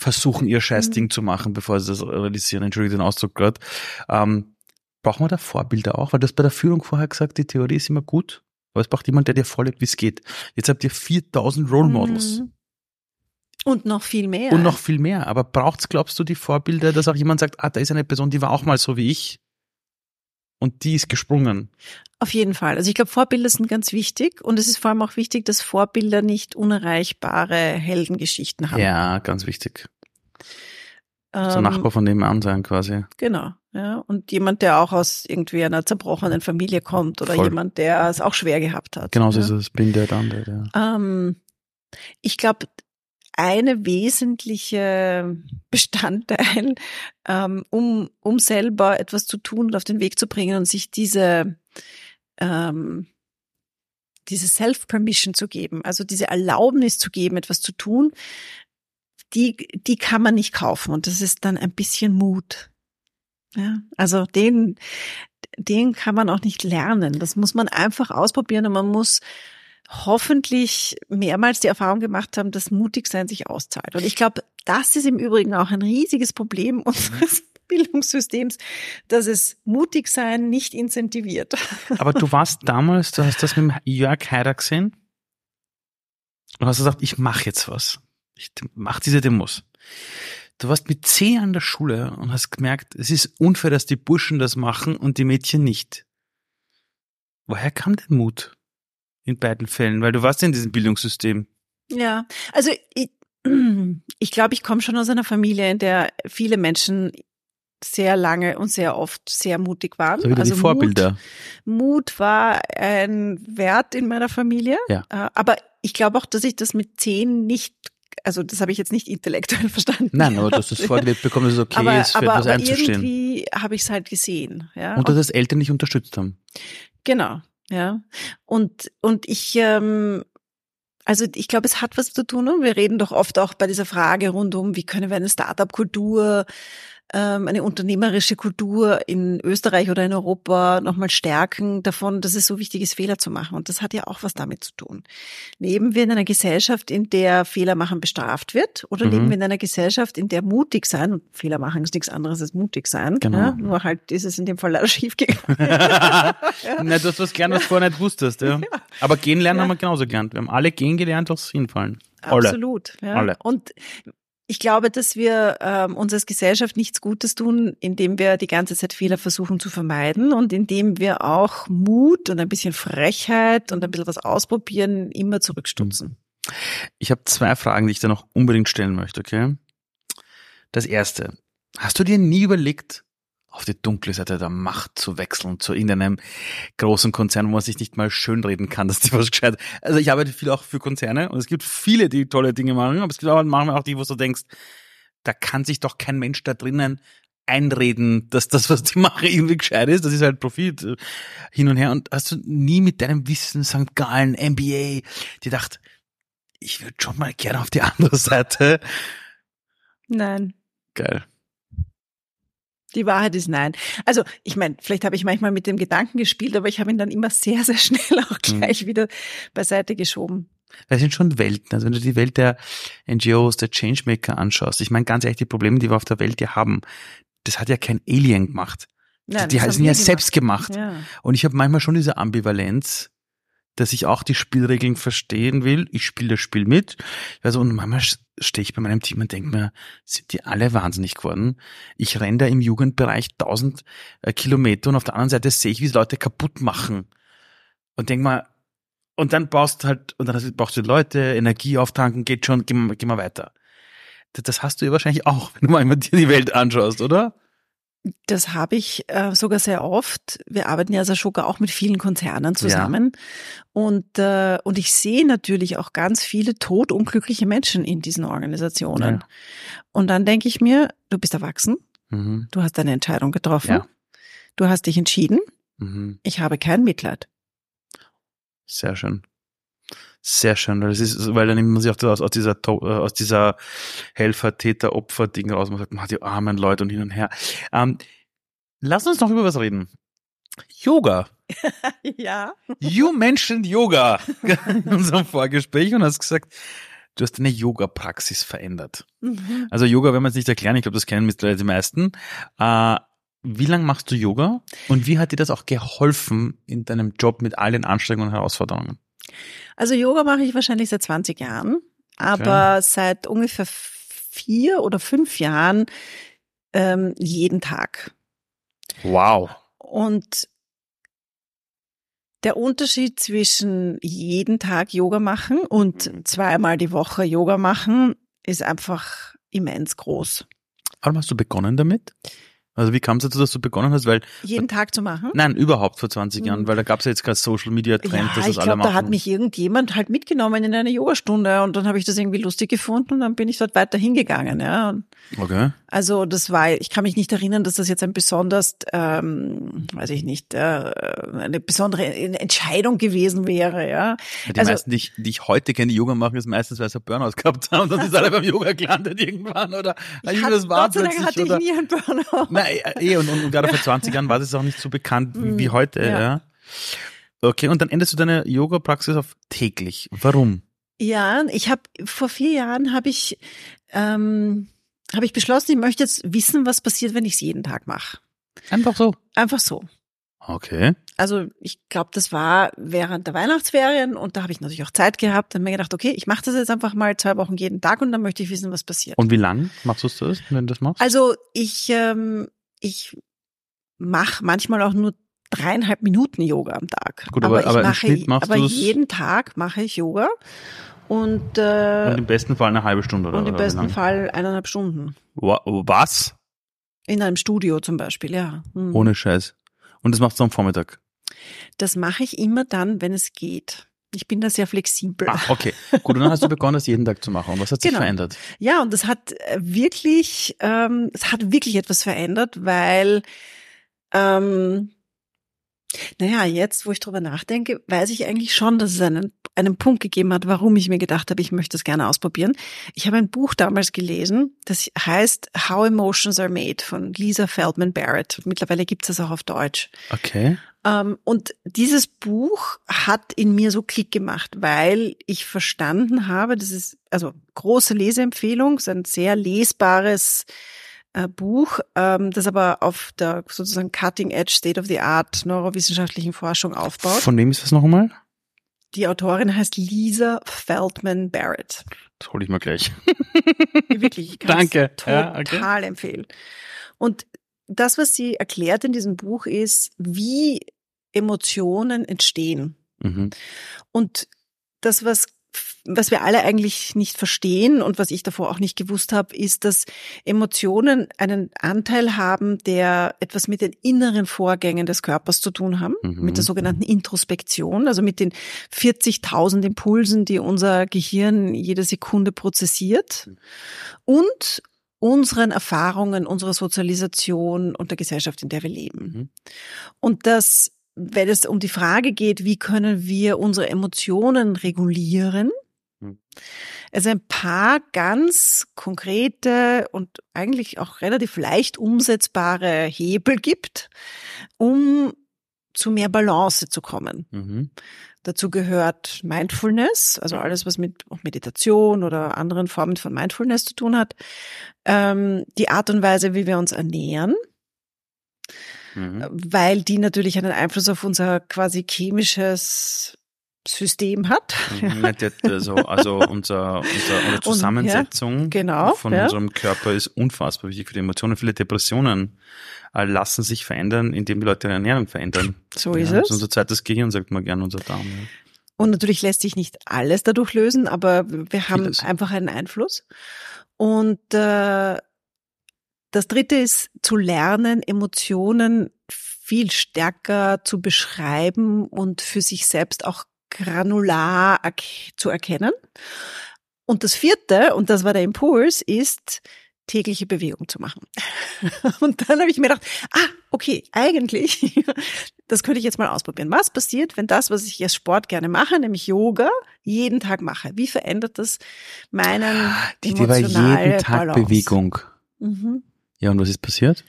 versuchen, ihr Scheißding mhm. zu machen, bevor sie das realisieren. Entschuldige den Ausdruck gerade. Ähm, brauchen wir da Vorbilder auch? Weil du hast bei der Führung vorher gesagt, die Theorie ist immer gut, aber es braucht jemand, der dir vorlebt, wie es geht. Jetzt habt ihr 4000 Role Models. Mhm. Und noch viel mehr. Und noch viel mehr. Aber braucht's, glaubst du, die Vorbilder, dass auch jemand sagt, ah, da ist eine Person, die war auch mal so wie ich? Und die ist gesprungen. Auf jeden Fall. Also ich glaube, Vorbilder sind ganz wichtig und es ist vor allem auch wichtig, dass Vorbilder nicht unerreichbare Heldengeschichten haben. Ja, ganz wichtig. Ähm, so Nachbar von nebenan sein quasi. Genau, ja. Und jemand, der auch aus irgendwie einer zerbrochenen Familie kommt oder Voll. jemand, der es auch schwer gehabt hat. Genau, so ja. ist es. Bin der dann der. Ja. Ähm, ich glaube, eine wesentliche Bestandteil, ähm, um, um selber etwas zu tun und auf den Weg zu bringen und sich diese, ähm, diese Self-Permission zu geben, also diese Erlaubnis zu geben, etwas zu tun, die, die kann man nicht kaufen und das ist dann ein bisschen Mut. Ja, also den, den kann man auch nicht lernen. Das muss man einfach ausprobieren und man muss hoffentlich mehrmals die Erfahrung gemacht haben, dass Mutigsein sich auszahlt. Und ich glaube, das ist im Übrigen auch ein riesiges Problem mhm. unseres Bildungssystems, dass es mutig sein nicht incentiviert. Aber du warst damals, du hast das mit Jörg Haider gesehen und hast gesagt, ich mache jetzt was. Ich mache diese Demos. Du warst mit zehn an der Schule und hast gemerkt, es ist unfair, dass die Burschen das machen und die Mädchen nicht. Woher kam der Mut? In beiden Fällen, weil du warst in diesem Bildungssystem. Ja, also ich, ich glaube, ich komme schon aus einer Familie, in der viele Menschen sehr lange und sehr oft sehr mutig waren. So wieder also die Vorbilder. Mut war ein Wert in meiner Familie. Ja. Äh, aber ich glaube auch, dass ich das mit zehn nicht also das habe ich jetzt nicht intellektuell verstanden. Nein, aber du hast es vorgelebt bekommen, dass es okay aber, ist, für aber, etwas aber einzustehen. irgendwie habe ich es halt gesehen. Ja? Und dass das Eltern nicht unterstützt haben. Genau, ja. Und, und ich, ähm, also ich glaube, es hat was zu tun und wir reden doch oft auch bei dieser Frage rund um, wie können wir eine Startup-Kultur eine unternehmerische Kultur in Österreich oder in Europa nochmal stärken davon, dass es so wichtig ist, Fehler zu machen. Und das hat ja auch was damit zu tun. Leben wir in einer Gesellschaft, in der Fehler machen bestraft wird oder mhm. leben wir in einer Gesellschaft, in der mutig sein, und Fehler machen ist nichts anderes als mutig sein, genau. ja, nur halt ist es in dem Fall leider schief gegangen. ja. Na, du hast was gelernt, was du vorher nicht wusstest. Ja. Aber gehen lernen haben wir genauso gelernt. Wir haben alle gehen gelernt, aus hinfallen. Alle. Absolut. Ja. Alle. Und ich glaube, dass wir ähm, uns als Gesellschaft nichts Gutes tun, indem wir die ganze Zeit Fehler versuchen zu vermeiden und indem wir auch Mut und ein bisschen Frechheit und ein bisschen was ausprobieren immer zurückstutzen. Ich habe zwei Fragen, die ich da noch unbedingt stellen möchte, okay? Das erste, hast du dir nie überlegt, auf die dunkle Seite der Macht zu wechseln, zu irgendeinem großen Konzern, wo man sich nicht mal schönreden kann, dass die was gescheit. Also ich arbeite viel auch für Konzerne und es gibt viele, die tolle Dinge machen, aber es gibt auch manchmal auch die, wo du denkst, da kann sich doch kein Mensch da drinnen einreden, dass das, was die machen, irgendwie gescheit ist. Das ist halt Profit äh, hin und her. Und hast du nie mit deinem Wissen, St. Gallen, MBA, gedacht, ich würde schon mal gerne auf die andere Seite? Nein. Geil. Die Wahrheit ist nein. Also ich meine, vielleicht habe ich manchmal mit dem Gedanken gespielt, aber ich habe ihn dann immer sehr, sehr schnell auch mhm. gleich mhm. wieder beiseite geschoben. Das sind schon Welten. Also wenn du die Welt der NGOs, der Changemaker anschaust, ich meine ganz ehrlich, die Probleme, die wir auf der Welt hier haben, das hat ja kein Alien gemacht. Nein, die, sind ja selbst gemacht. Ja. Und ich habe manchmal schon diese Ambivalenz, dass ich auch die Spielregeln verstehen will. Ich spiele das Spiel mit. Also, und manchmal stehe ich bei meinem Team und denke mir, sind die alle wahnsinnig geworden? Ich renne da im Jugendbereich 1000 äh, Kilometer und auf der anderen Seite sehe ich, wie Leute kaputt machen. Und denk mal, und dann baust du halt, und dann brauchst du Leute, Energie auftanken, geht schon, geh, geh mal weiter. Das hast du ja wahrscheinlich auch, wenn du mal dir die Welt anschaust, oder? Das habe ich äh, sogar sehr oft. Wir arbeiten ja als Ashoka auch mit vielen Konzernen zusammen. Ja. Und, äh, und ich sehe natürlich auch ganz viele todunglückliche Menschen in diesen Organisationen. Ja. Und dann denke ich mir, du bist erwachsen, mhm. du hast deine Entscheidung getroffen, ja. du hast dich entschieden, mhm. ich habe kein Mitleid. Sehr schön. Sehr schön, weil das ist, weil dann nimmt man sich auch aus, aus dieser, äh, aus dieser Helfer, Täter, Opfer Ding raus. Man sagt, man hat die armen Leute und hin und her. Ähm, lass uns noch über was reden. Yoga. ja. You mentioned Yoga in unserem Vorgespräch und hast gesagt, du hast deine Yoga-Praxis verändert. Mhm. Also Yoga, wenn man es nicht erklären, ich glaube, das kennen mittlerweile die meisten. Äh, wie lange machst du Yoga und wie hat dir das auch geholfen in deinem Job mit all den Anstrengungen und Herausforderungen? Also Yoga mache ich wahrscheinlich seit 20 Jahren, aber okay. seit ungefähr vier oder fünf Jahren ähm, jeden Tag. Wow. Und der Unterschied zwischen jeden Tag Yoga machen und mhm. zweimal die Woche Yoga machen ist einfach immens groß. Warum hast du begonnen damit? Also wie kam es dazu, dass du begonnen hast? Weil jeden Tag zu machen? Nein, überhaupt vor 20 Jahren, hm. weil da gab es ja jetzt kein Social Media Trend, ja, dass das ich glaub, alle machen. Da hat mich irgendjemand halt mitgenommen in eine Yogastunde und dann habe ich das irgendwie lustig gefunden und dann bin ich dort weiter hingegangen. Ja. Okay. Also das war, ich kann mich nicht erinnern, dass das jetzt ein besonders, ähm, weiß ich nicht, äh, eine besondere Entscheidung gewesen wäre. Ja. ja die also, meisten, die ich, die ich heute kenne, Yoga machen, ist meistens, weil sie Burnout gehabt haben und dann ist alle beim Yoga gelandet irgendwann oder irgendwas war Gott sei Dank hatte ich nie einen Burnout. Nein, eh, und, und, und gerade vor 20 Jahren war das auch nicht so bekannt wie, mm, heute. Ja. ja. Okay, und dann endest du deine Yoga-Praxis auf täglich. Warum? Ja, ich habe vor vier Jahren habe ich ähm, habe ich beschlossen, ich möchte jetzt wissen, was passiert, wenn ich es jeden Tag mache. Einfach so. Einfach so. Okay. Also ich glaube, das war während der Weihnachtsferien und da habe ich natürlich auch Zeit gehabt. Dann mir gedacht, okay, ich mache das jetzt einfach mal zwei Wochen jeden Tag und dann möchte ich wissen, was passiert. Und wie lang machst du das, wenn du das machst? Also ich ähm, ich mache manchmal auch nur dreieinhalb Minuten Yoga am Tag. Gut, aber, aber, aber mache, im Schnitt machst aber jeden Tag mache ich Yoga und, äh, und im besten Fall eine halbe Stunde, oder? Und im oder besten Fall eineinhalb Stunden. Was? In einem Studio zum Beispiel, ja. Hm. Ohne Scheiß. Und das machst du am Vormittag? Das mache ich immer dann, wenn es geht. Ich bin da sehr flexibel. Ah, okay. Gut, und dann hast du begonnen, das jeden Tag zu machen. Und was hat sich genau. verändert? Ja, und das hat äh, wirklich, ähm, es hat wirklich etwas verändert, weil ähm, naja, jetzt, wo ich drüber nachdenke, weiß ich eigentlich schon, dass es einen, einen Punkt gegeben hat, warum ich mir gedacht habe, ich möchte das gerne ausprobieren. Ich habe ein Buch damals gelesen, das heißt How Emotions Are Made von Lisa Feldman Barrett. Mittlerweile gibt es das auch auf Deutsch. Okay. Ähm, und dieses Buch hat in mir so Klick gemacht, weil ich verstanden habe, das ist also große Leseempfehlung, es ist ein sehr lesbares äh, Buch, ähm, das aber auf der sozusagen Cutting Edge State of the Art neurowissenschaftlichen Forschung aufbaut. Von wem ist das nochmal? Die Autorin heißt Lisa Feldman Barrett. Das hole ich mal gleich. Wirklich, ich kann Danke. total ja, okay. empfehlen. Und das, was sie erklärt in diesem Buch, ist, wie Emotionen entstehen. Mhm. Und das, was was wir alle eigentlich nicht verstehen und was ich davor auch nicht gewusst habe, ist, dass Emotionen einen Anteil haben, der etwas mit den inneren Vorgängen des Körpers zu tun haben, mhm. mit der sogenannten Introspektion, also mit den 40.000 Impulsen, die unser Gehirn jede Sekunde prozessiert und unseren Erfahrungen, unserer Sozialisation und der Gesellschaft, in der wir leben. Mhm. Und das wenn es um die Frage geht, wie können wir unsere Emotionen regulieren, hm. es ein paar ganz konkrete und eigentlich auch relativ leicht umsetzbare Hebel gibt, um zu mehr Balance zu kommen. Mhm. Dazu gehört Mindfulness, also alles, was mit Meditation oder anderen Formen von Mindfulness zu tun hat. Ähm, die Art und Weise, wie wir uns ernähren mhm. weil die natürlich einen Einfluss auf unser quasi chemisches System hat. Mhm, also, also unser, unser, unsere Zusammensetzung Und, ja, genau, von ja. unserem Körper ist unfassbar wichtig für die Emotionen. Viele Depressionen äh, lassen sich verändern, indem die Leute ihre Ernährung verändern. So ist ja, es. unser zweites Gehirn, sagt man gern, unser Darm. Ja. Und natürlich lässt sich nicht alles dadurch lösen, aber wir haben Vieles. einfach einen Einfluss. Und äh, das dritte ist zu lernen, Emotionen viel stärker zu beschreiben und für sich selbst auch granular zu erkennen. Und das vierte, und das war der Impuls, ist tägliche Bewegung zu machen. Und dann habe ich mir gedacht, ah, okay, eigentlich, das könnte ich jetzt mal ausprobieren. Was passiert, wenn das, was ich als Sport gerne mache, nämlich Yoga, jeden Tag mache? Wie verändert das meinen Die emotionalen jeden Tag Balance? Bewegung. Mhm. Ja, und was ist passiert?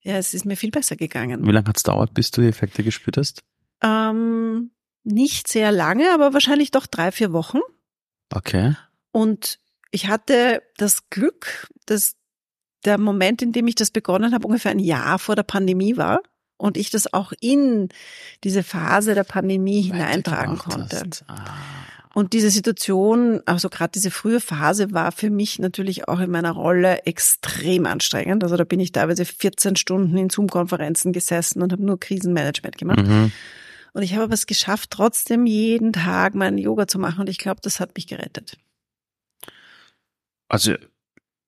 Ja, es ist mir viel besser gegangen. Wie lange hat es dauert, bis du die Effekte gespürt hast? Ähm, nicht sehr lange, aber wahrscheinlich doch drei, vier Wochen. Okay. Und ich hatte das Glück, dass der Moment, in dem ich das begonnen habe, ungefähr ein Jahr vor der Pandemie war und ich das auch in diese Phase der Pandemie hineintragen konnte. Ah. Und diese Situation, also gerade diese frühe Phase war für mich natürlich auch in meiner Rolle extrem anstrengend. Also da bin ich teilweise 14 Stunden in Zoom-Konferenzen gesessen und habe nur Krisenmanagement gemacht. Mhm. Und ich habe aber es geschafft, trotzdem jeden Tag meinen Yoga zu machen. Und ich glaube, das hat mich gerettet. Also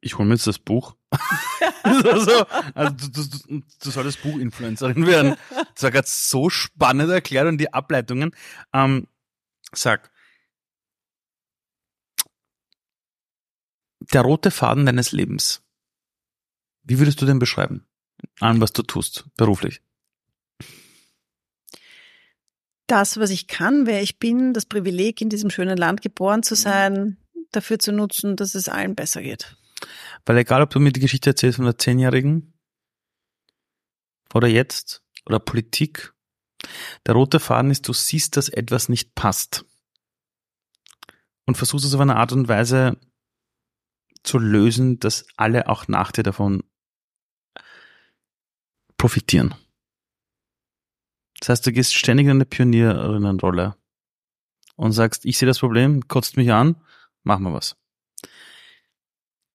ich hole mir jetzt das Buch. also, also du, du, du solltest Buchinfluencerin werden. Das war gerade so spannend erklärt und die Ableitungen. Ähm, sag, der rote Faden deines Lebens. Wie würdest du den beschreiben? An was du tust, beruflich? Das, was ich kann, wer ich bin, das Privileg, in diesem schönen Land geboren zu sein, dafür zu nutzen, dass es allen besser geht. Weil egal, ob du mir die Geschichte erzählst von der Zehnjährigen oder jetzt oder Politik, der rote Faden ist, du siehst, dass etwas nicht passt. Und versuchst es auf eine Art und Weise zu lösen, dass alle auch nach dir davon profitieren. Das heißt, du gehst ständig in eine Pionierinnenrolle und sagst, ich sehe das Problem, kotzt mich an, machen wir was.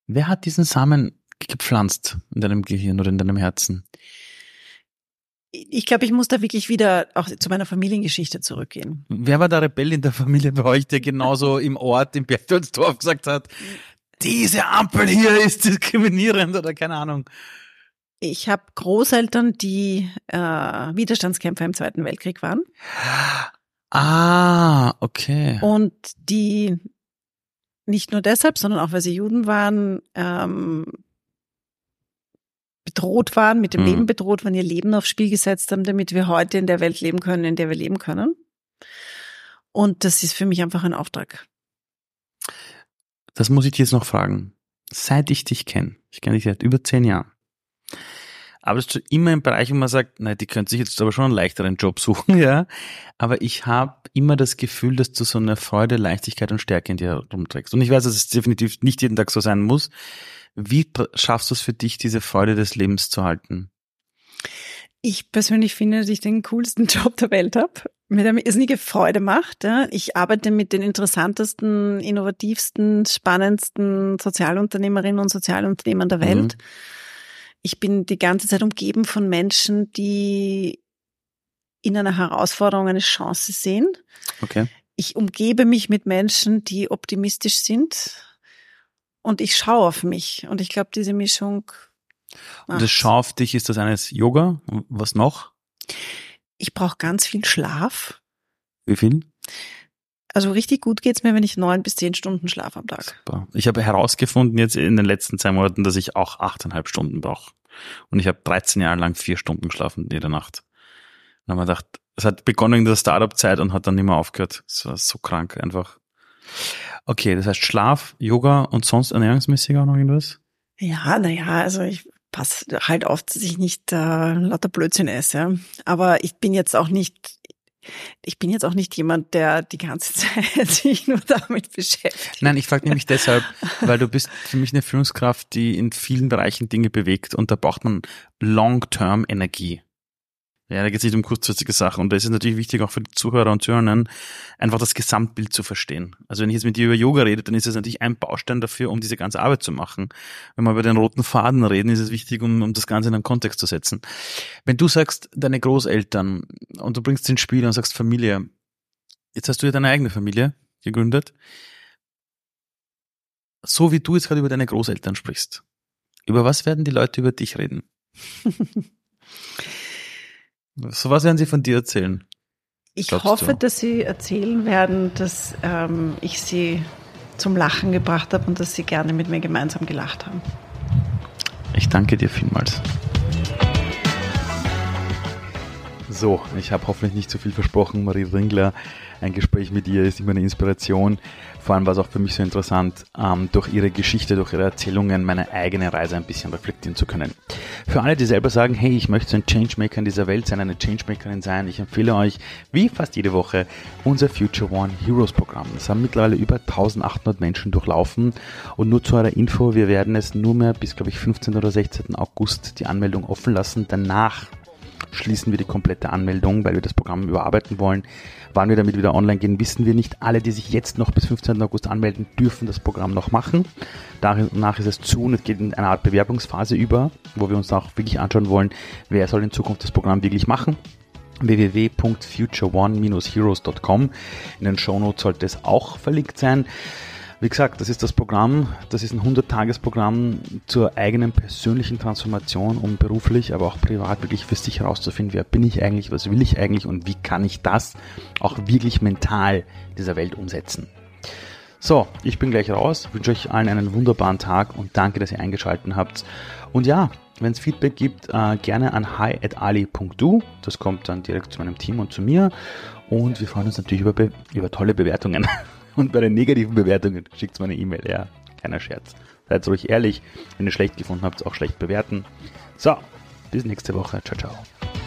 Wer hat diesen Samen gepflanzt in deinem Gehirn oder in deinem Herzen? Ich glaube, ich muss da wirklich wieder auch zu meiner Familiengeschichte zurückgehen. Wer war der Rebell in der Familie bei euch, der genauso im Ort, im Berchtoldsdorf gesagt hat, diese Ampel hier ist diskriminierend oder keine Ahnung. Ich habe Großeltern, die äh, Widerstandskämpfer im Zweiten Weltkrieg waren. Ah, okay. Und die nicht nur deshalb, sondern auch weil sie Juden waren, ähm, bedroht waren, mit dem mhm. Leben bedroht waren, ihr Leben aufs Spiel gesetzt haben, damit wir heute in der Welt leben können, in der wir leben können. Und das ist für mich einfach ein Auftrag. Das muss ich dir jetzt noch fragen. Seit ich dich kenne, ich kenne dich seit über zehn Jahren, aber das ist immer im Bereich, wo man sagt, nein, die könnte sich jetzt aber schon einen leichteren Job suchen, ja. Aber ich habe immer das Gefühl, dass du so eine Freude, Leichtigkeit und Stärke in dir rumträgst. Und ich weiß, dass es definitiv nicht jeden Tag so sein muss. Wie schaffst du es für dich, diese Freude des Lebens zu halten? Ich persönlich finde, dass ich den coolsten Job der Welt habe, mir damit irrsinnige Freude macht. Ich arbeite mit den interessantesten, innovativsten, spannendsten Sozialunternehmerinnen und Sozialunternehmern der Welt. Mhm ich bin die ganze Zeit umgeben von Menschen, die in einer Herausforderung eine Chance sehen. Okay. Ich umgebe mich mit Menschen, die optimistisch sind und ich schaue auf mich. Und ich glaube, diese Mischung. Und das Schau auf dich, ist das eines Yoga? Was noch? Ich brauche ganz viel Schlaf. Wie viel? Also richtig gut geht's mir, wenn ich neun bis zehn Stunden schlafe am Tag. Super. Ich habe herausgefunden jetzt in den letzten zwei Monaten, dass ich auch achteinhalb Stunden brauche. Und ich habe 13 Jahre lang vier Stunden geschlafen jede Nacht. Und dann haben wir gedacht, es hat begonnen in der Startup-Zeit und hat dann nicht mehr aufgehört. Es war so krank einfach. Okay, das heißt Schlaf, Yoga und sonst ernährungsmäßig auch noch irgendwas? Ja, naja, also ich passe halt auf, dass ich nicht äh, lauter Blödsinn esse. Aber ich bin jetzt auch nicht ich bin jetzt auch nicht jemand, der die ganze Zeit sich nur damit beschäftigt. Nein, ich frage nämlich deshalb, weil du bist für mich eine Führungskraft, die in vielen Bereichen Dinge bewegt und da braucht man Long-Term Energie. Ja, da geht es nicht um kurzfristige Sachen. Und da ist es natürlich wichtig, auch für die Zuhörer und Zuhörerinnen, einfach das Gesamtbild zu verstehen. Also wenn ich jetzt mit dir über Yoga rede, dann ist es natürlich ein Baustein dafür, um diese ganze Arbeit zu machen. Wenn wir über den roten Faden reden, ist es wichtig, um, um das Ganze in einen Kontext zu setzen. Wenn du sagst, deine Großeltern, und du bringst den Spiel und sagst Familie, jetzt hast du ja deine eigene Familie gegründet. So wie du jetzt gerade über deine Großeltern sprichst, über was werden die Leute über dich reden? So was werden Sie von dir erzählen? Ich hoffe, du? dass Sie erzählen werden, dass ähm, ich Sie zum Lachen gebracht habe und dass Sie gerne mit mir gemeinsam gelacht haben. Ich danke dir vielmals. So, ich habe hoffentlich nicht zu viel versprochen. Marie Ringler, ein Gespräch mit ihr ist immer eine Inspiration. Vor allem war es auch für mich so interessant, ähm, durch ihre Geschichte, durch ihre Erzählungen meine eigene Reise ein bisschen reflektieren zu können. Für alle, die selber sagen, hey, ich möchte so ein Changemaker in dieser Welt sein, eine Changemakerin sein, ich empfehle euch, wie fast jede Woche, unser Future One Heroes Programm. Das haben mittlerweile über 1800 Menschen durchlaufen und nur zu eurer Info, wir werden es nur mehr bis, glaube ich, 15. oder 16. August die Anmeldung offen lassen. Danach schließen wir die komplette Anmeldung, weil wir das Programm überarbeiten wollen. Wann wir damit wieder online gehen, wissen wir nicht. Alle, die sich jetzt noch bis 15. August anmelden, dürfen das Programm noch machen. Danach ist es zu und es geht in eine Art Bewerbungsphase über, wo wir uns auch wirklich anschauen wollen, wer soll in Zukunft das Programm wirklich machen www.futureone-heroes.com. In den Shownotes sollte es auch verlinkt sein. Wie gesagt, das ist das Programm, das ist ein 100-Tages-Programm zur eigenen persönlichen Transformation, um beruflich, aber auch privat wirklich für sich herauszufinden, wer bin ich eigentlich, was will ich eigentlich und wie kann ich das auch wirklich mental dieser Welt umsetzen. So, ich bin gleich raus, wünsche euch allen einen wunderbaren Tag und danke, dass ihr eingeschaltet habt. Und ja, wenn es Feedback gibt, äh, gerne an hi.ali.du. Das kommt dann direkt zu meinem Team und zu mir. Und wir freuen uns natürlich über, über tolle Bewertungen. Und bei den negativen Bewertungen schickt mir eine E-Mail. Ja, keiner Scherz. Seid ruhig ehrlich. Wenn ihr schlecht gefunden habt, auch schlecht bewerten. So, bis nächste Woche. Ciao, ciao.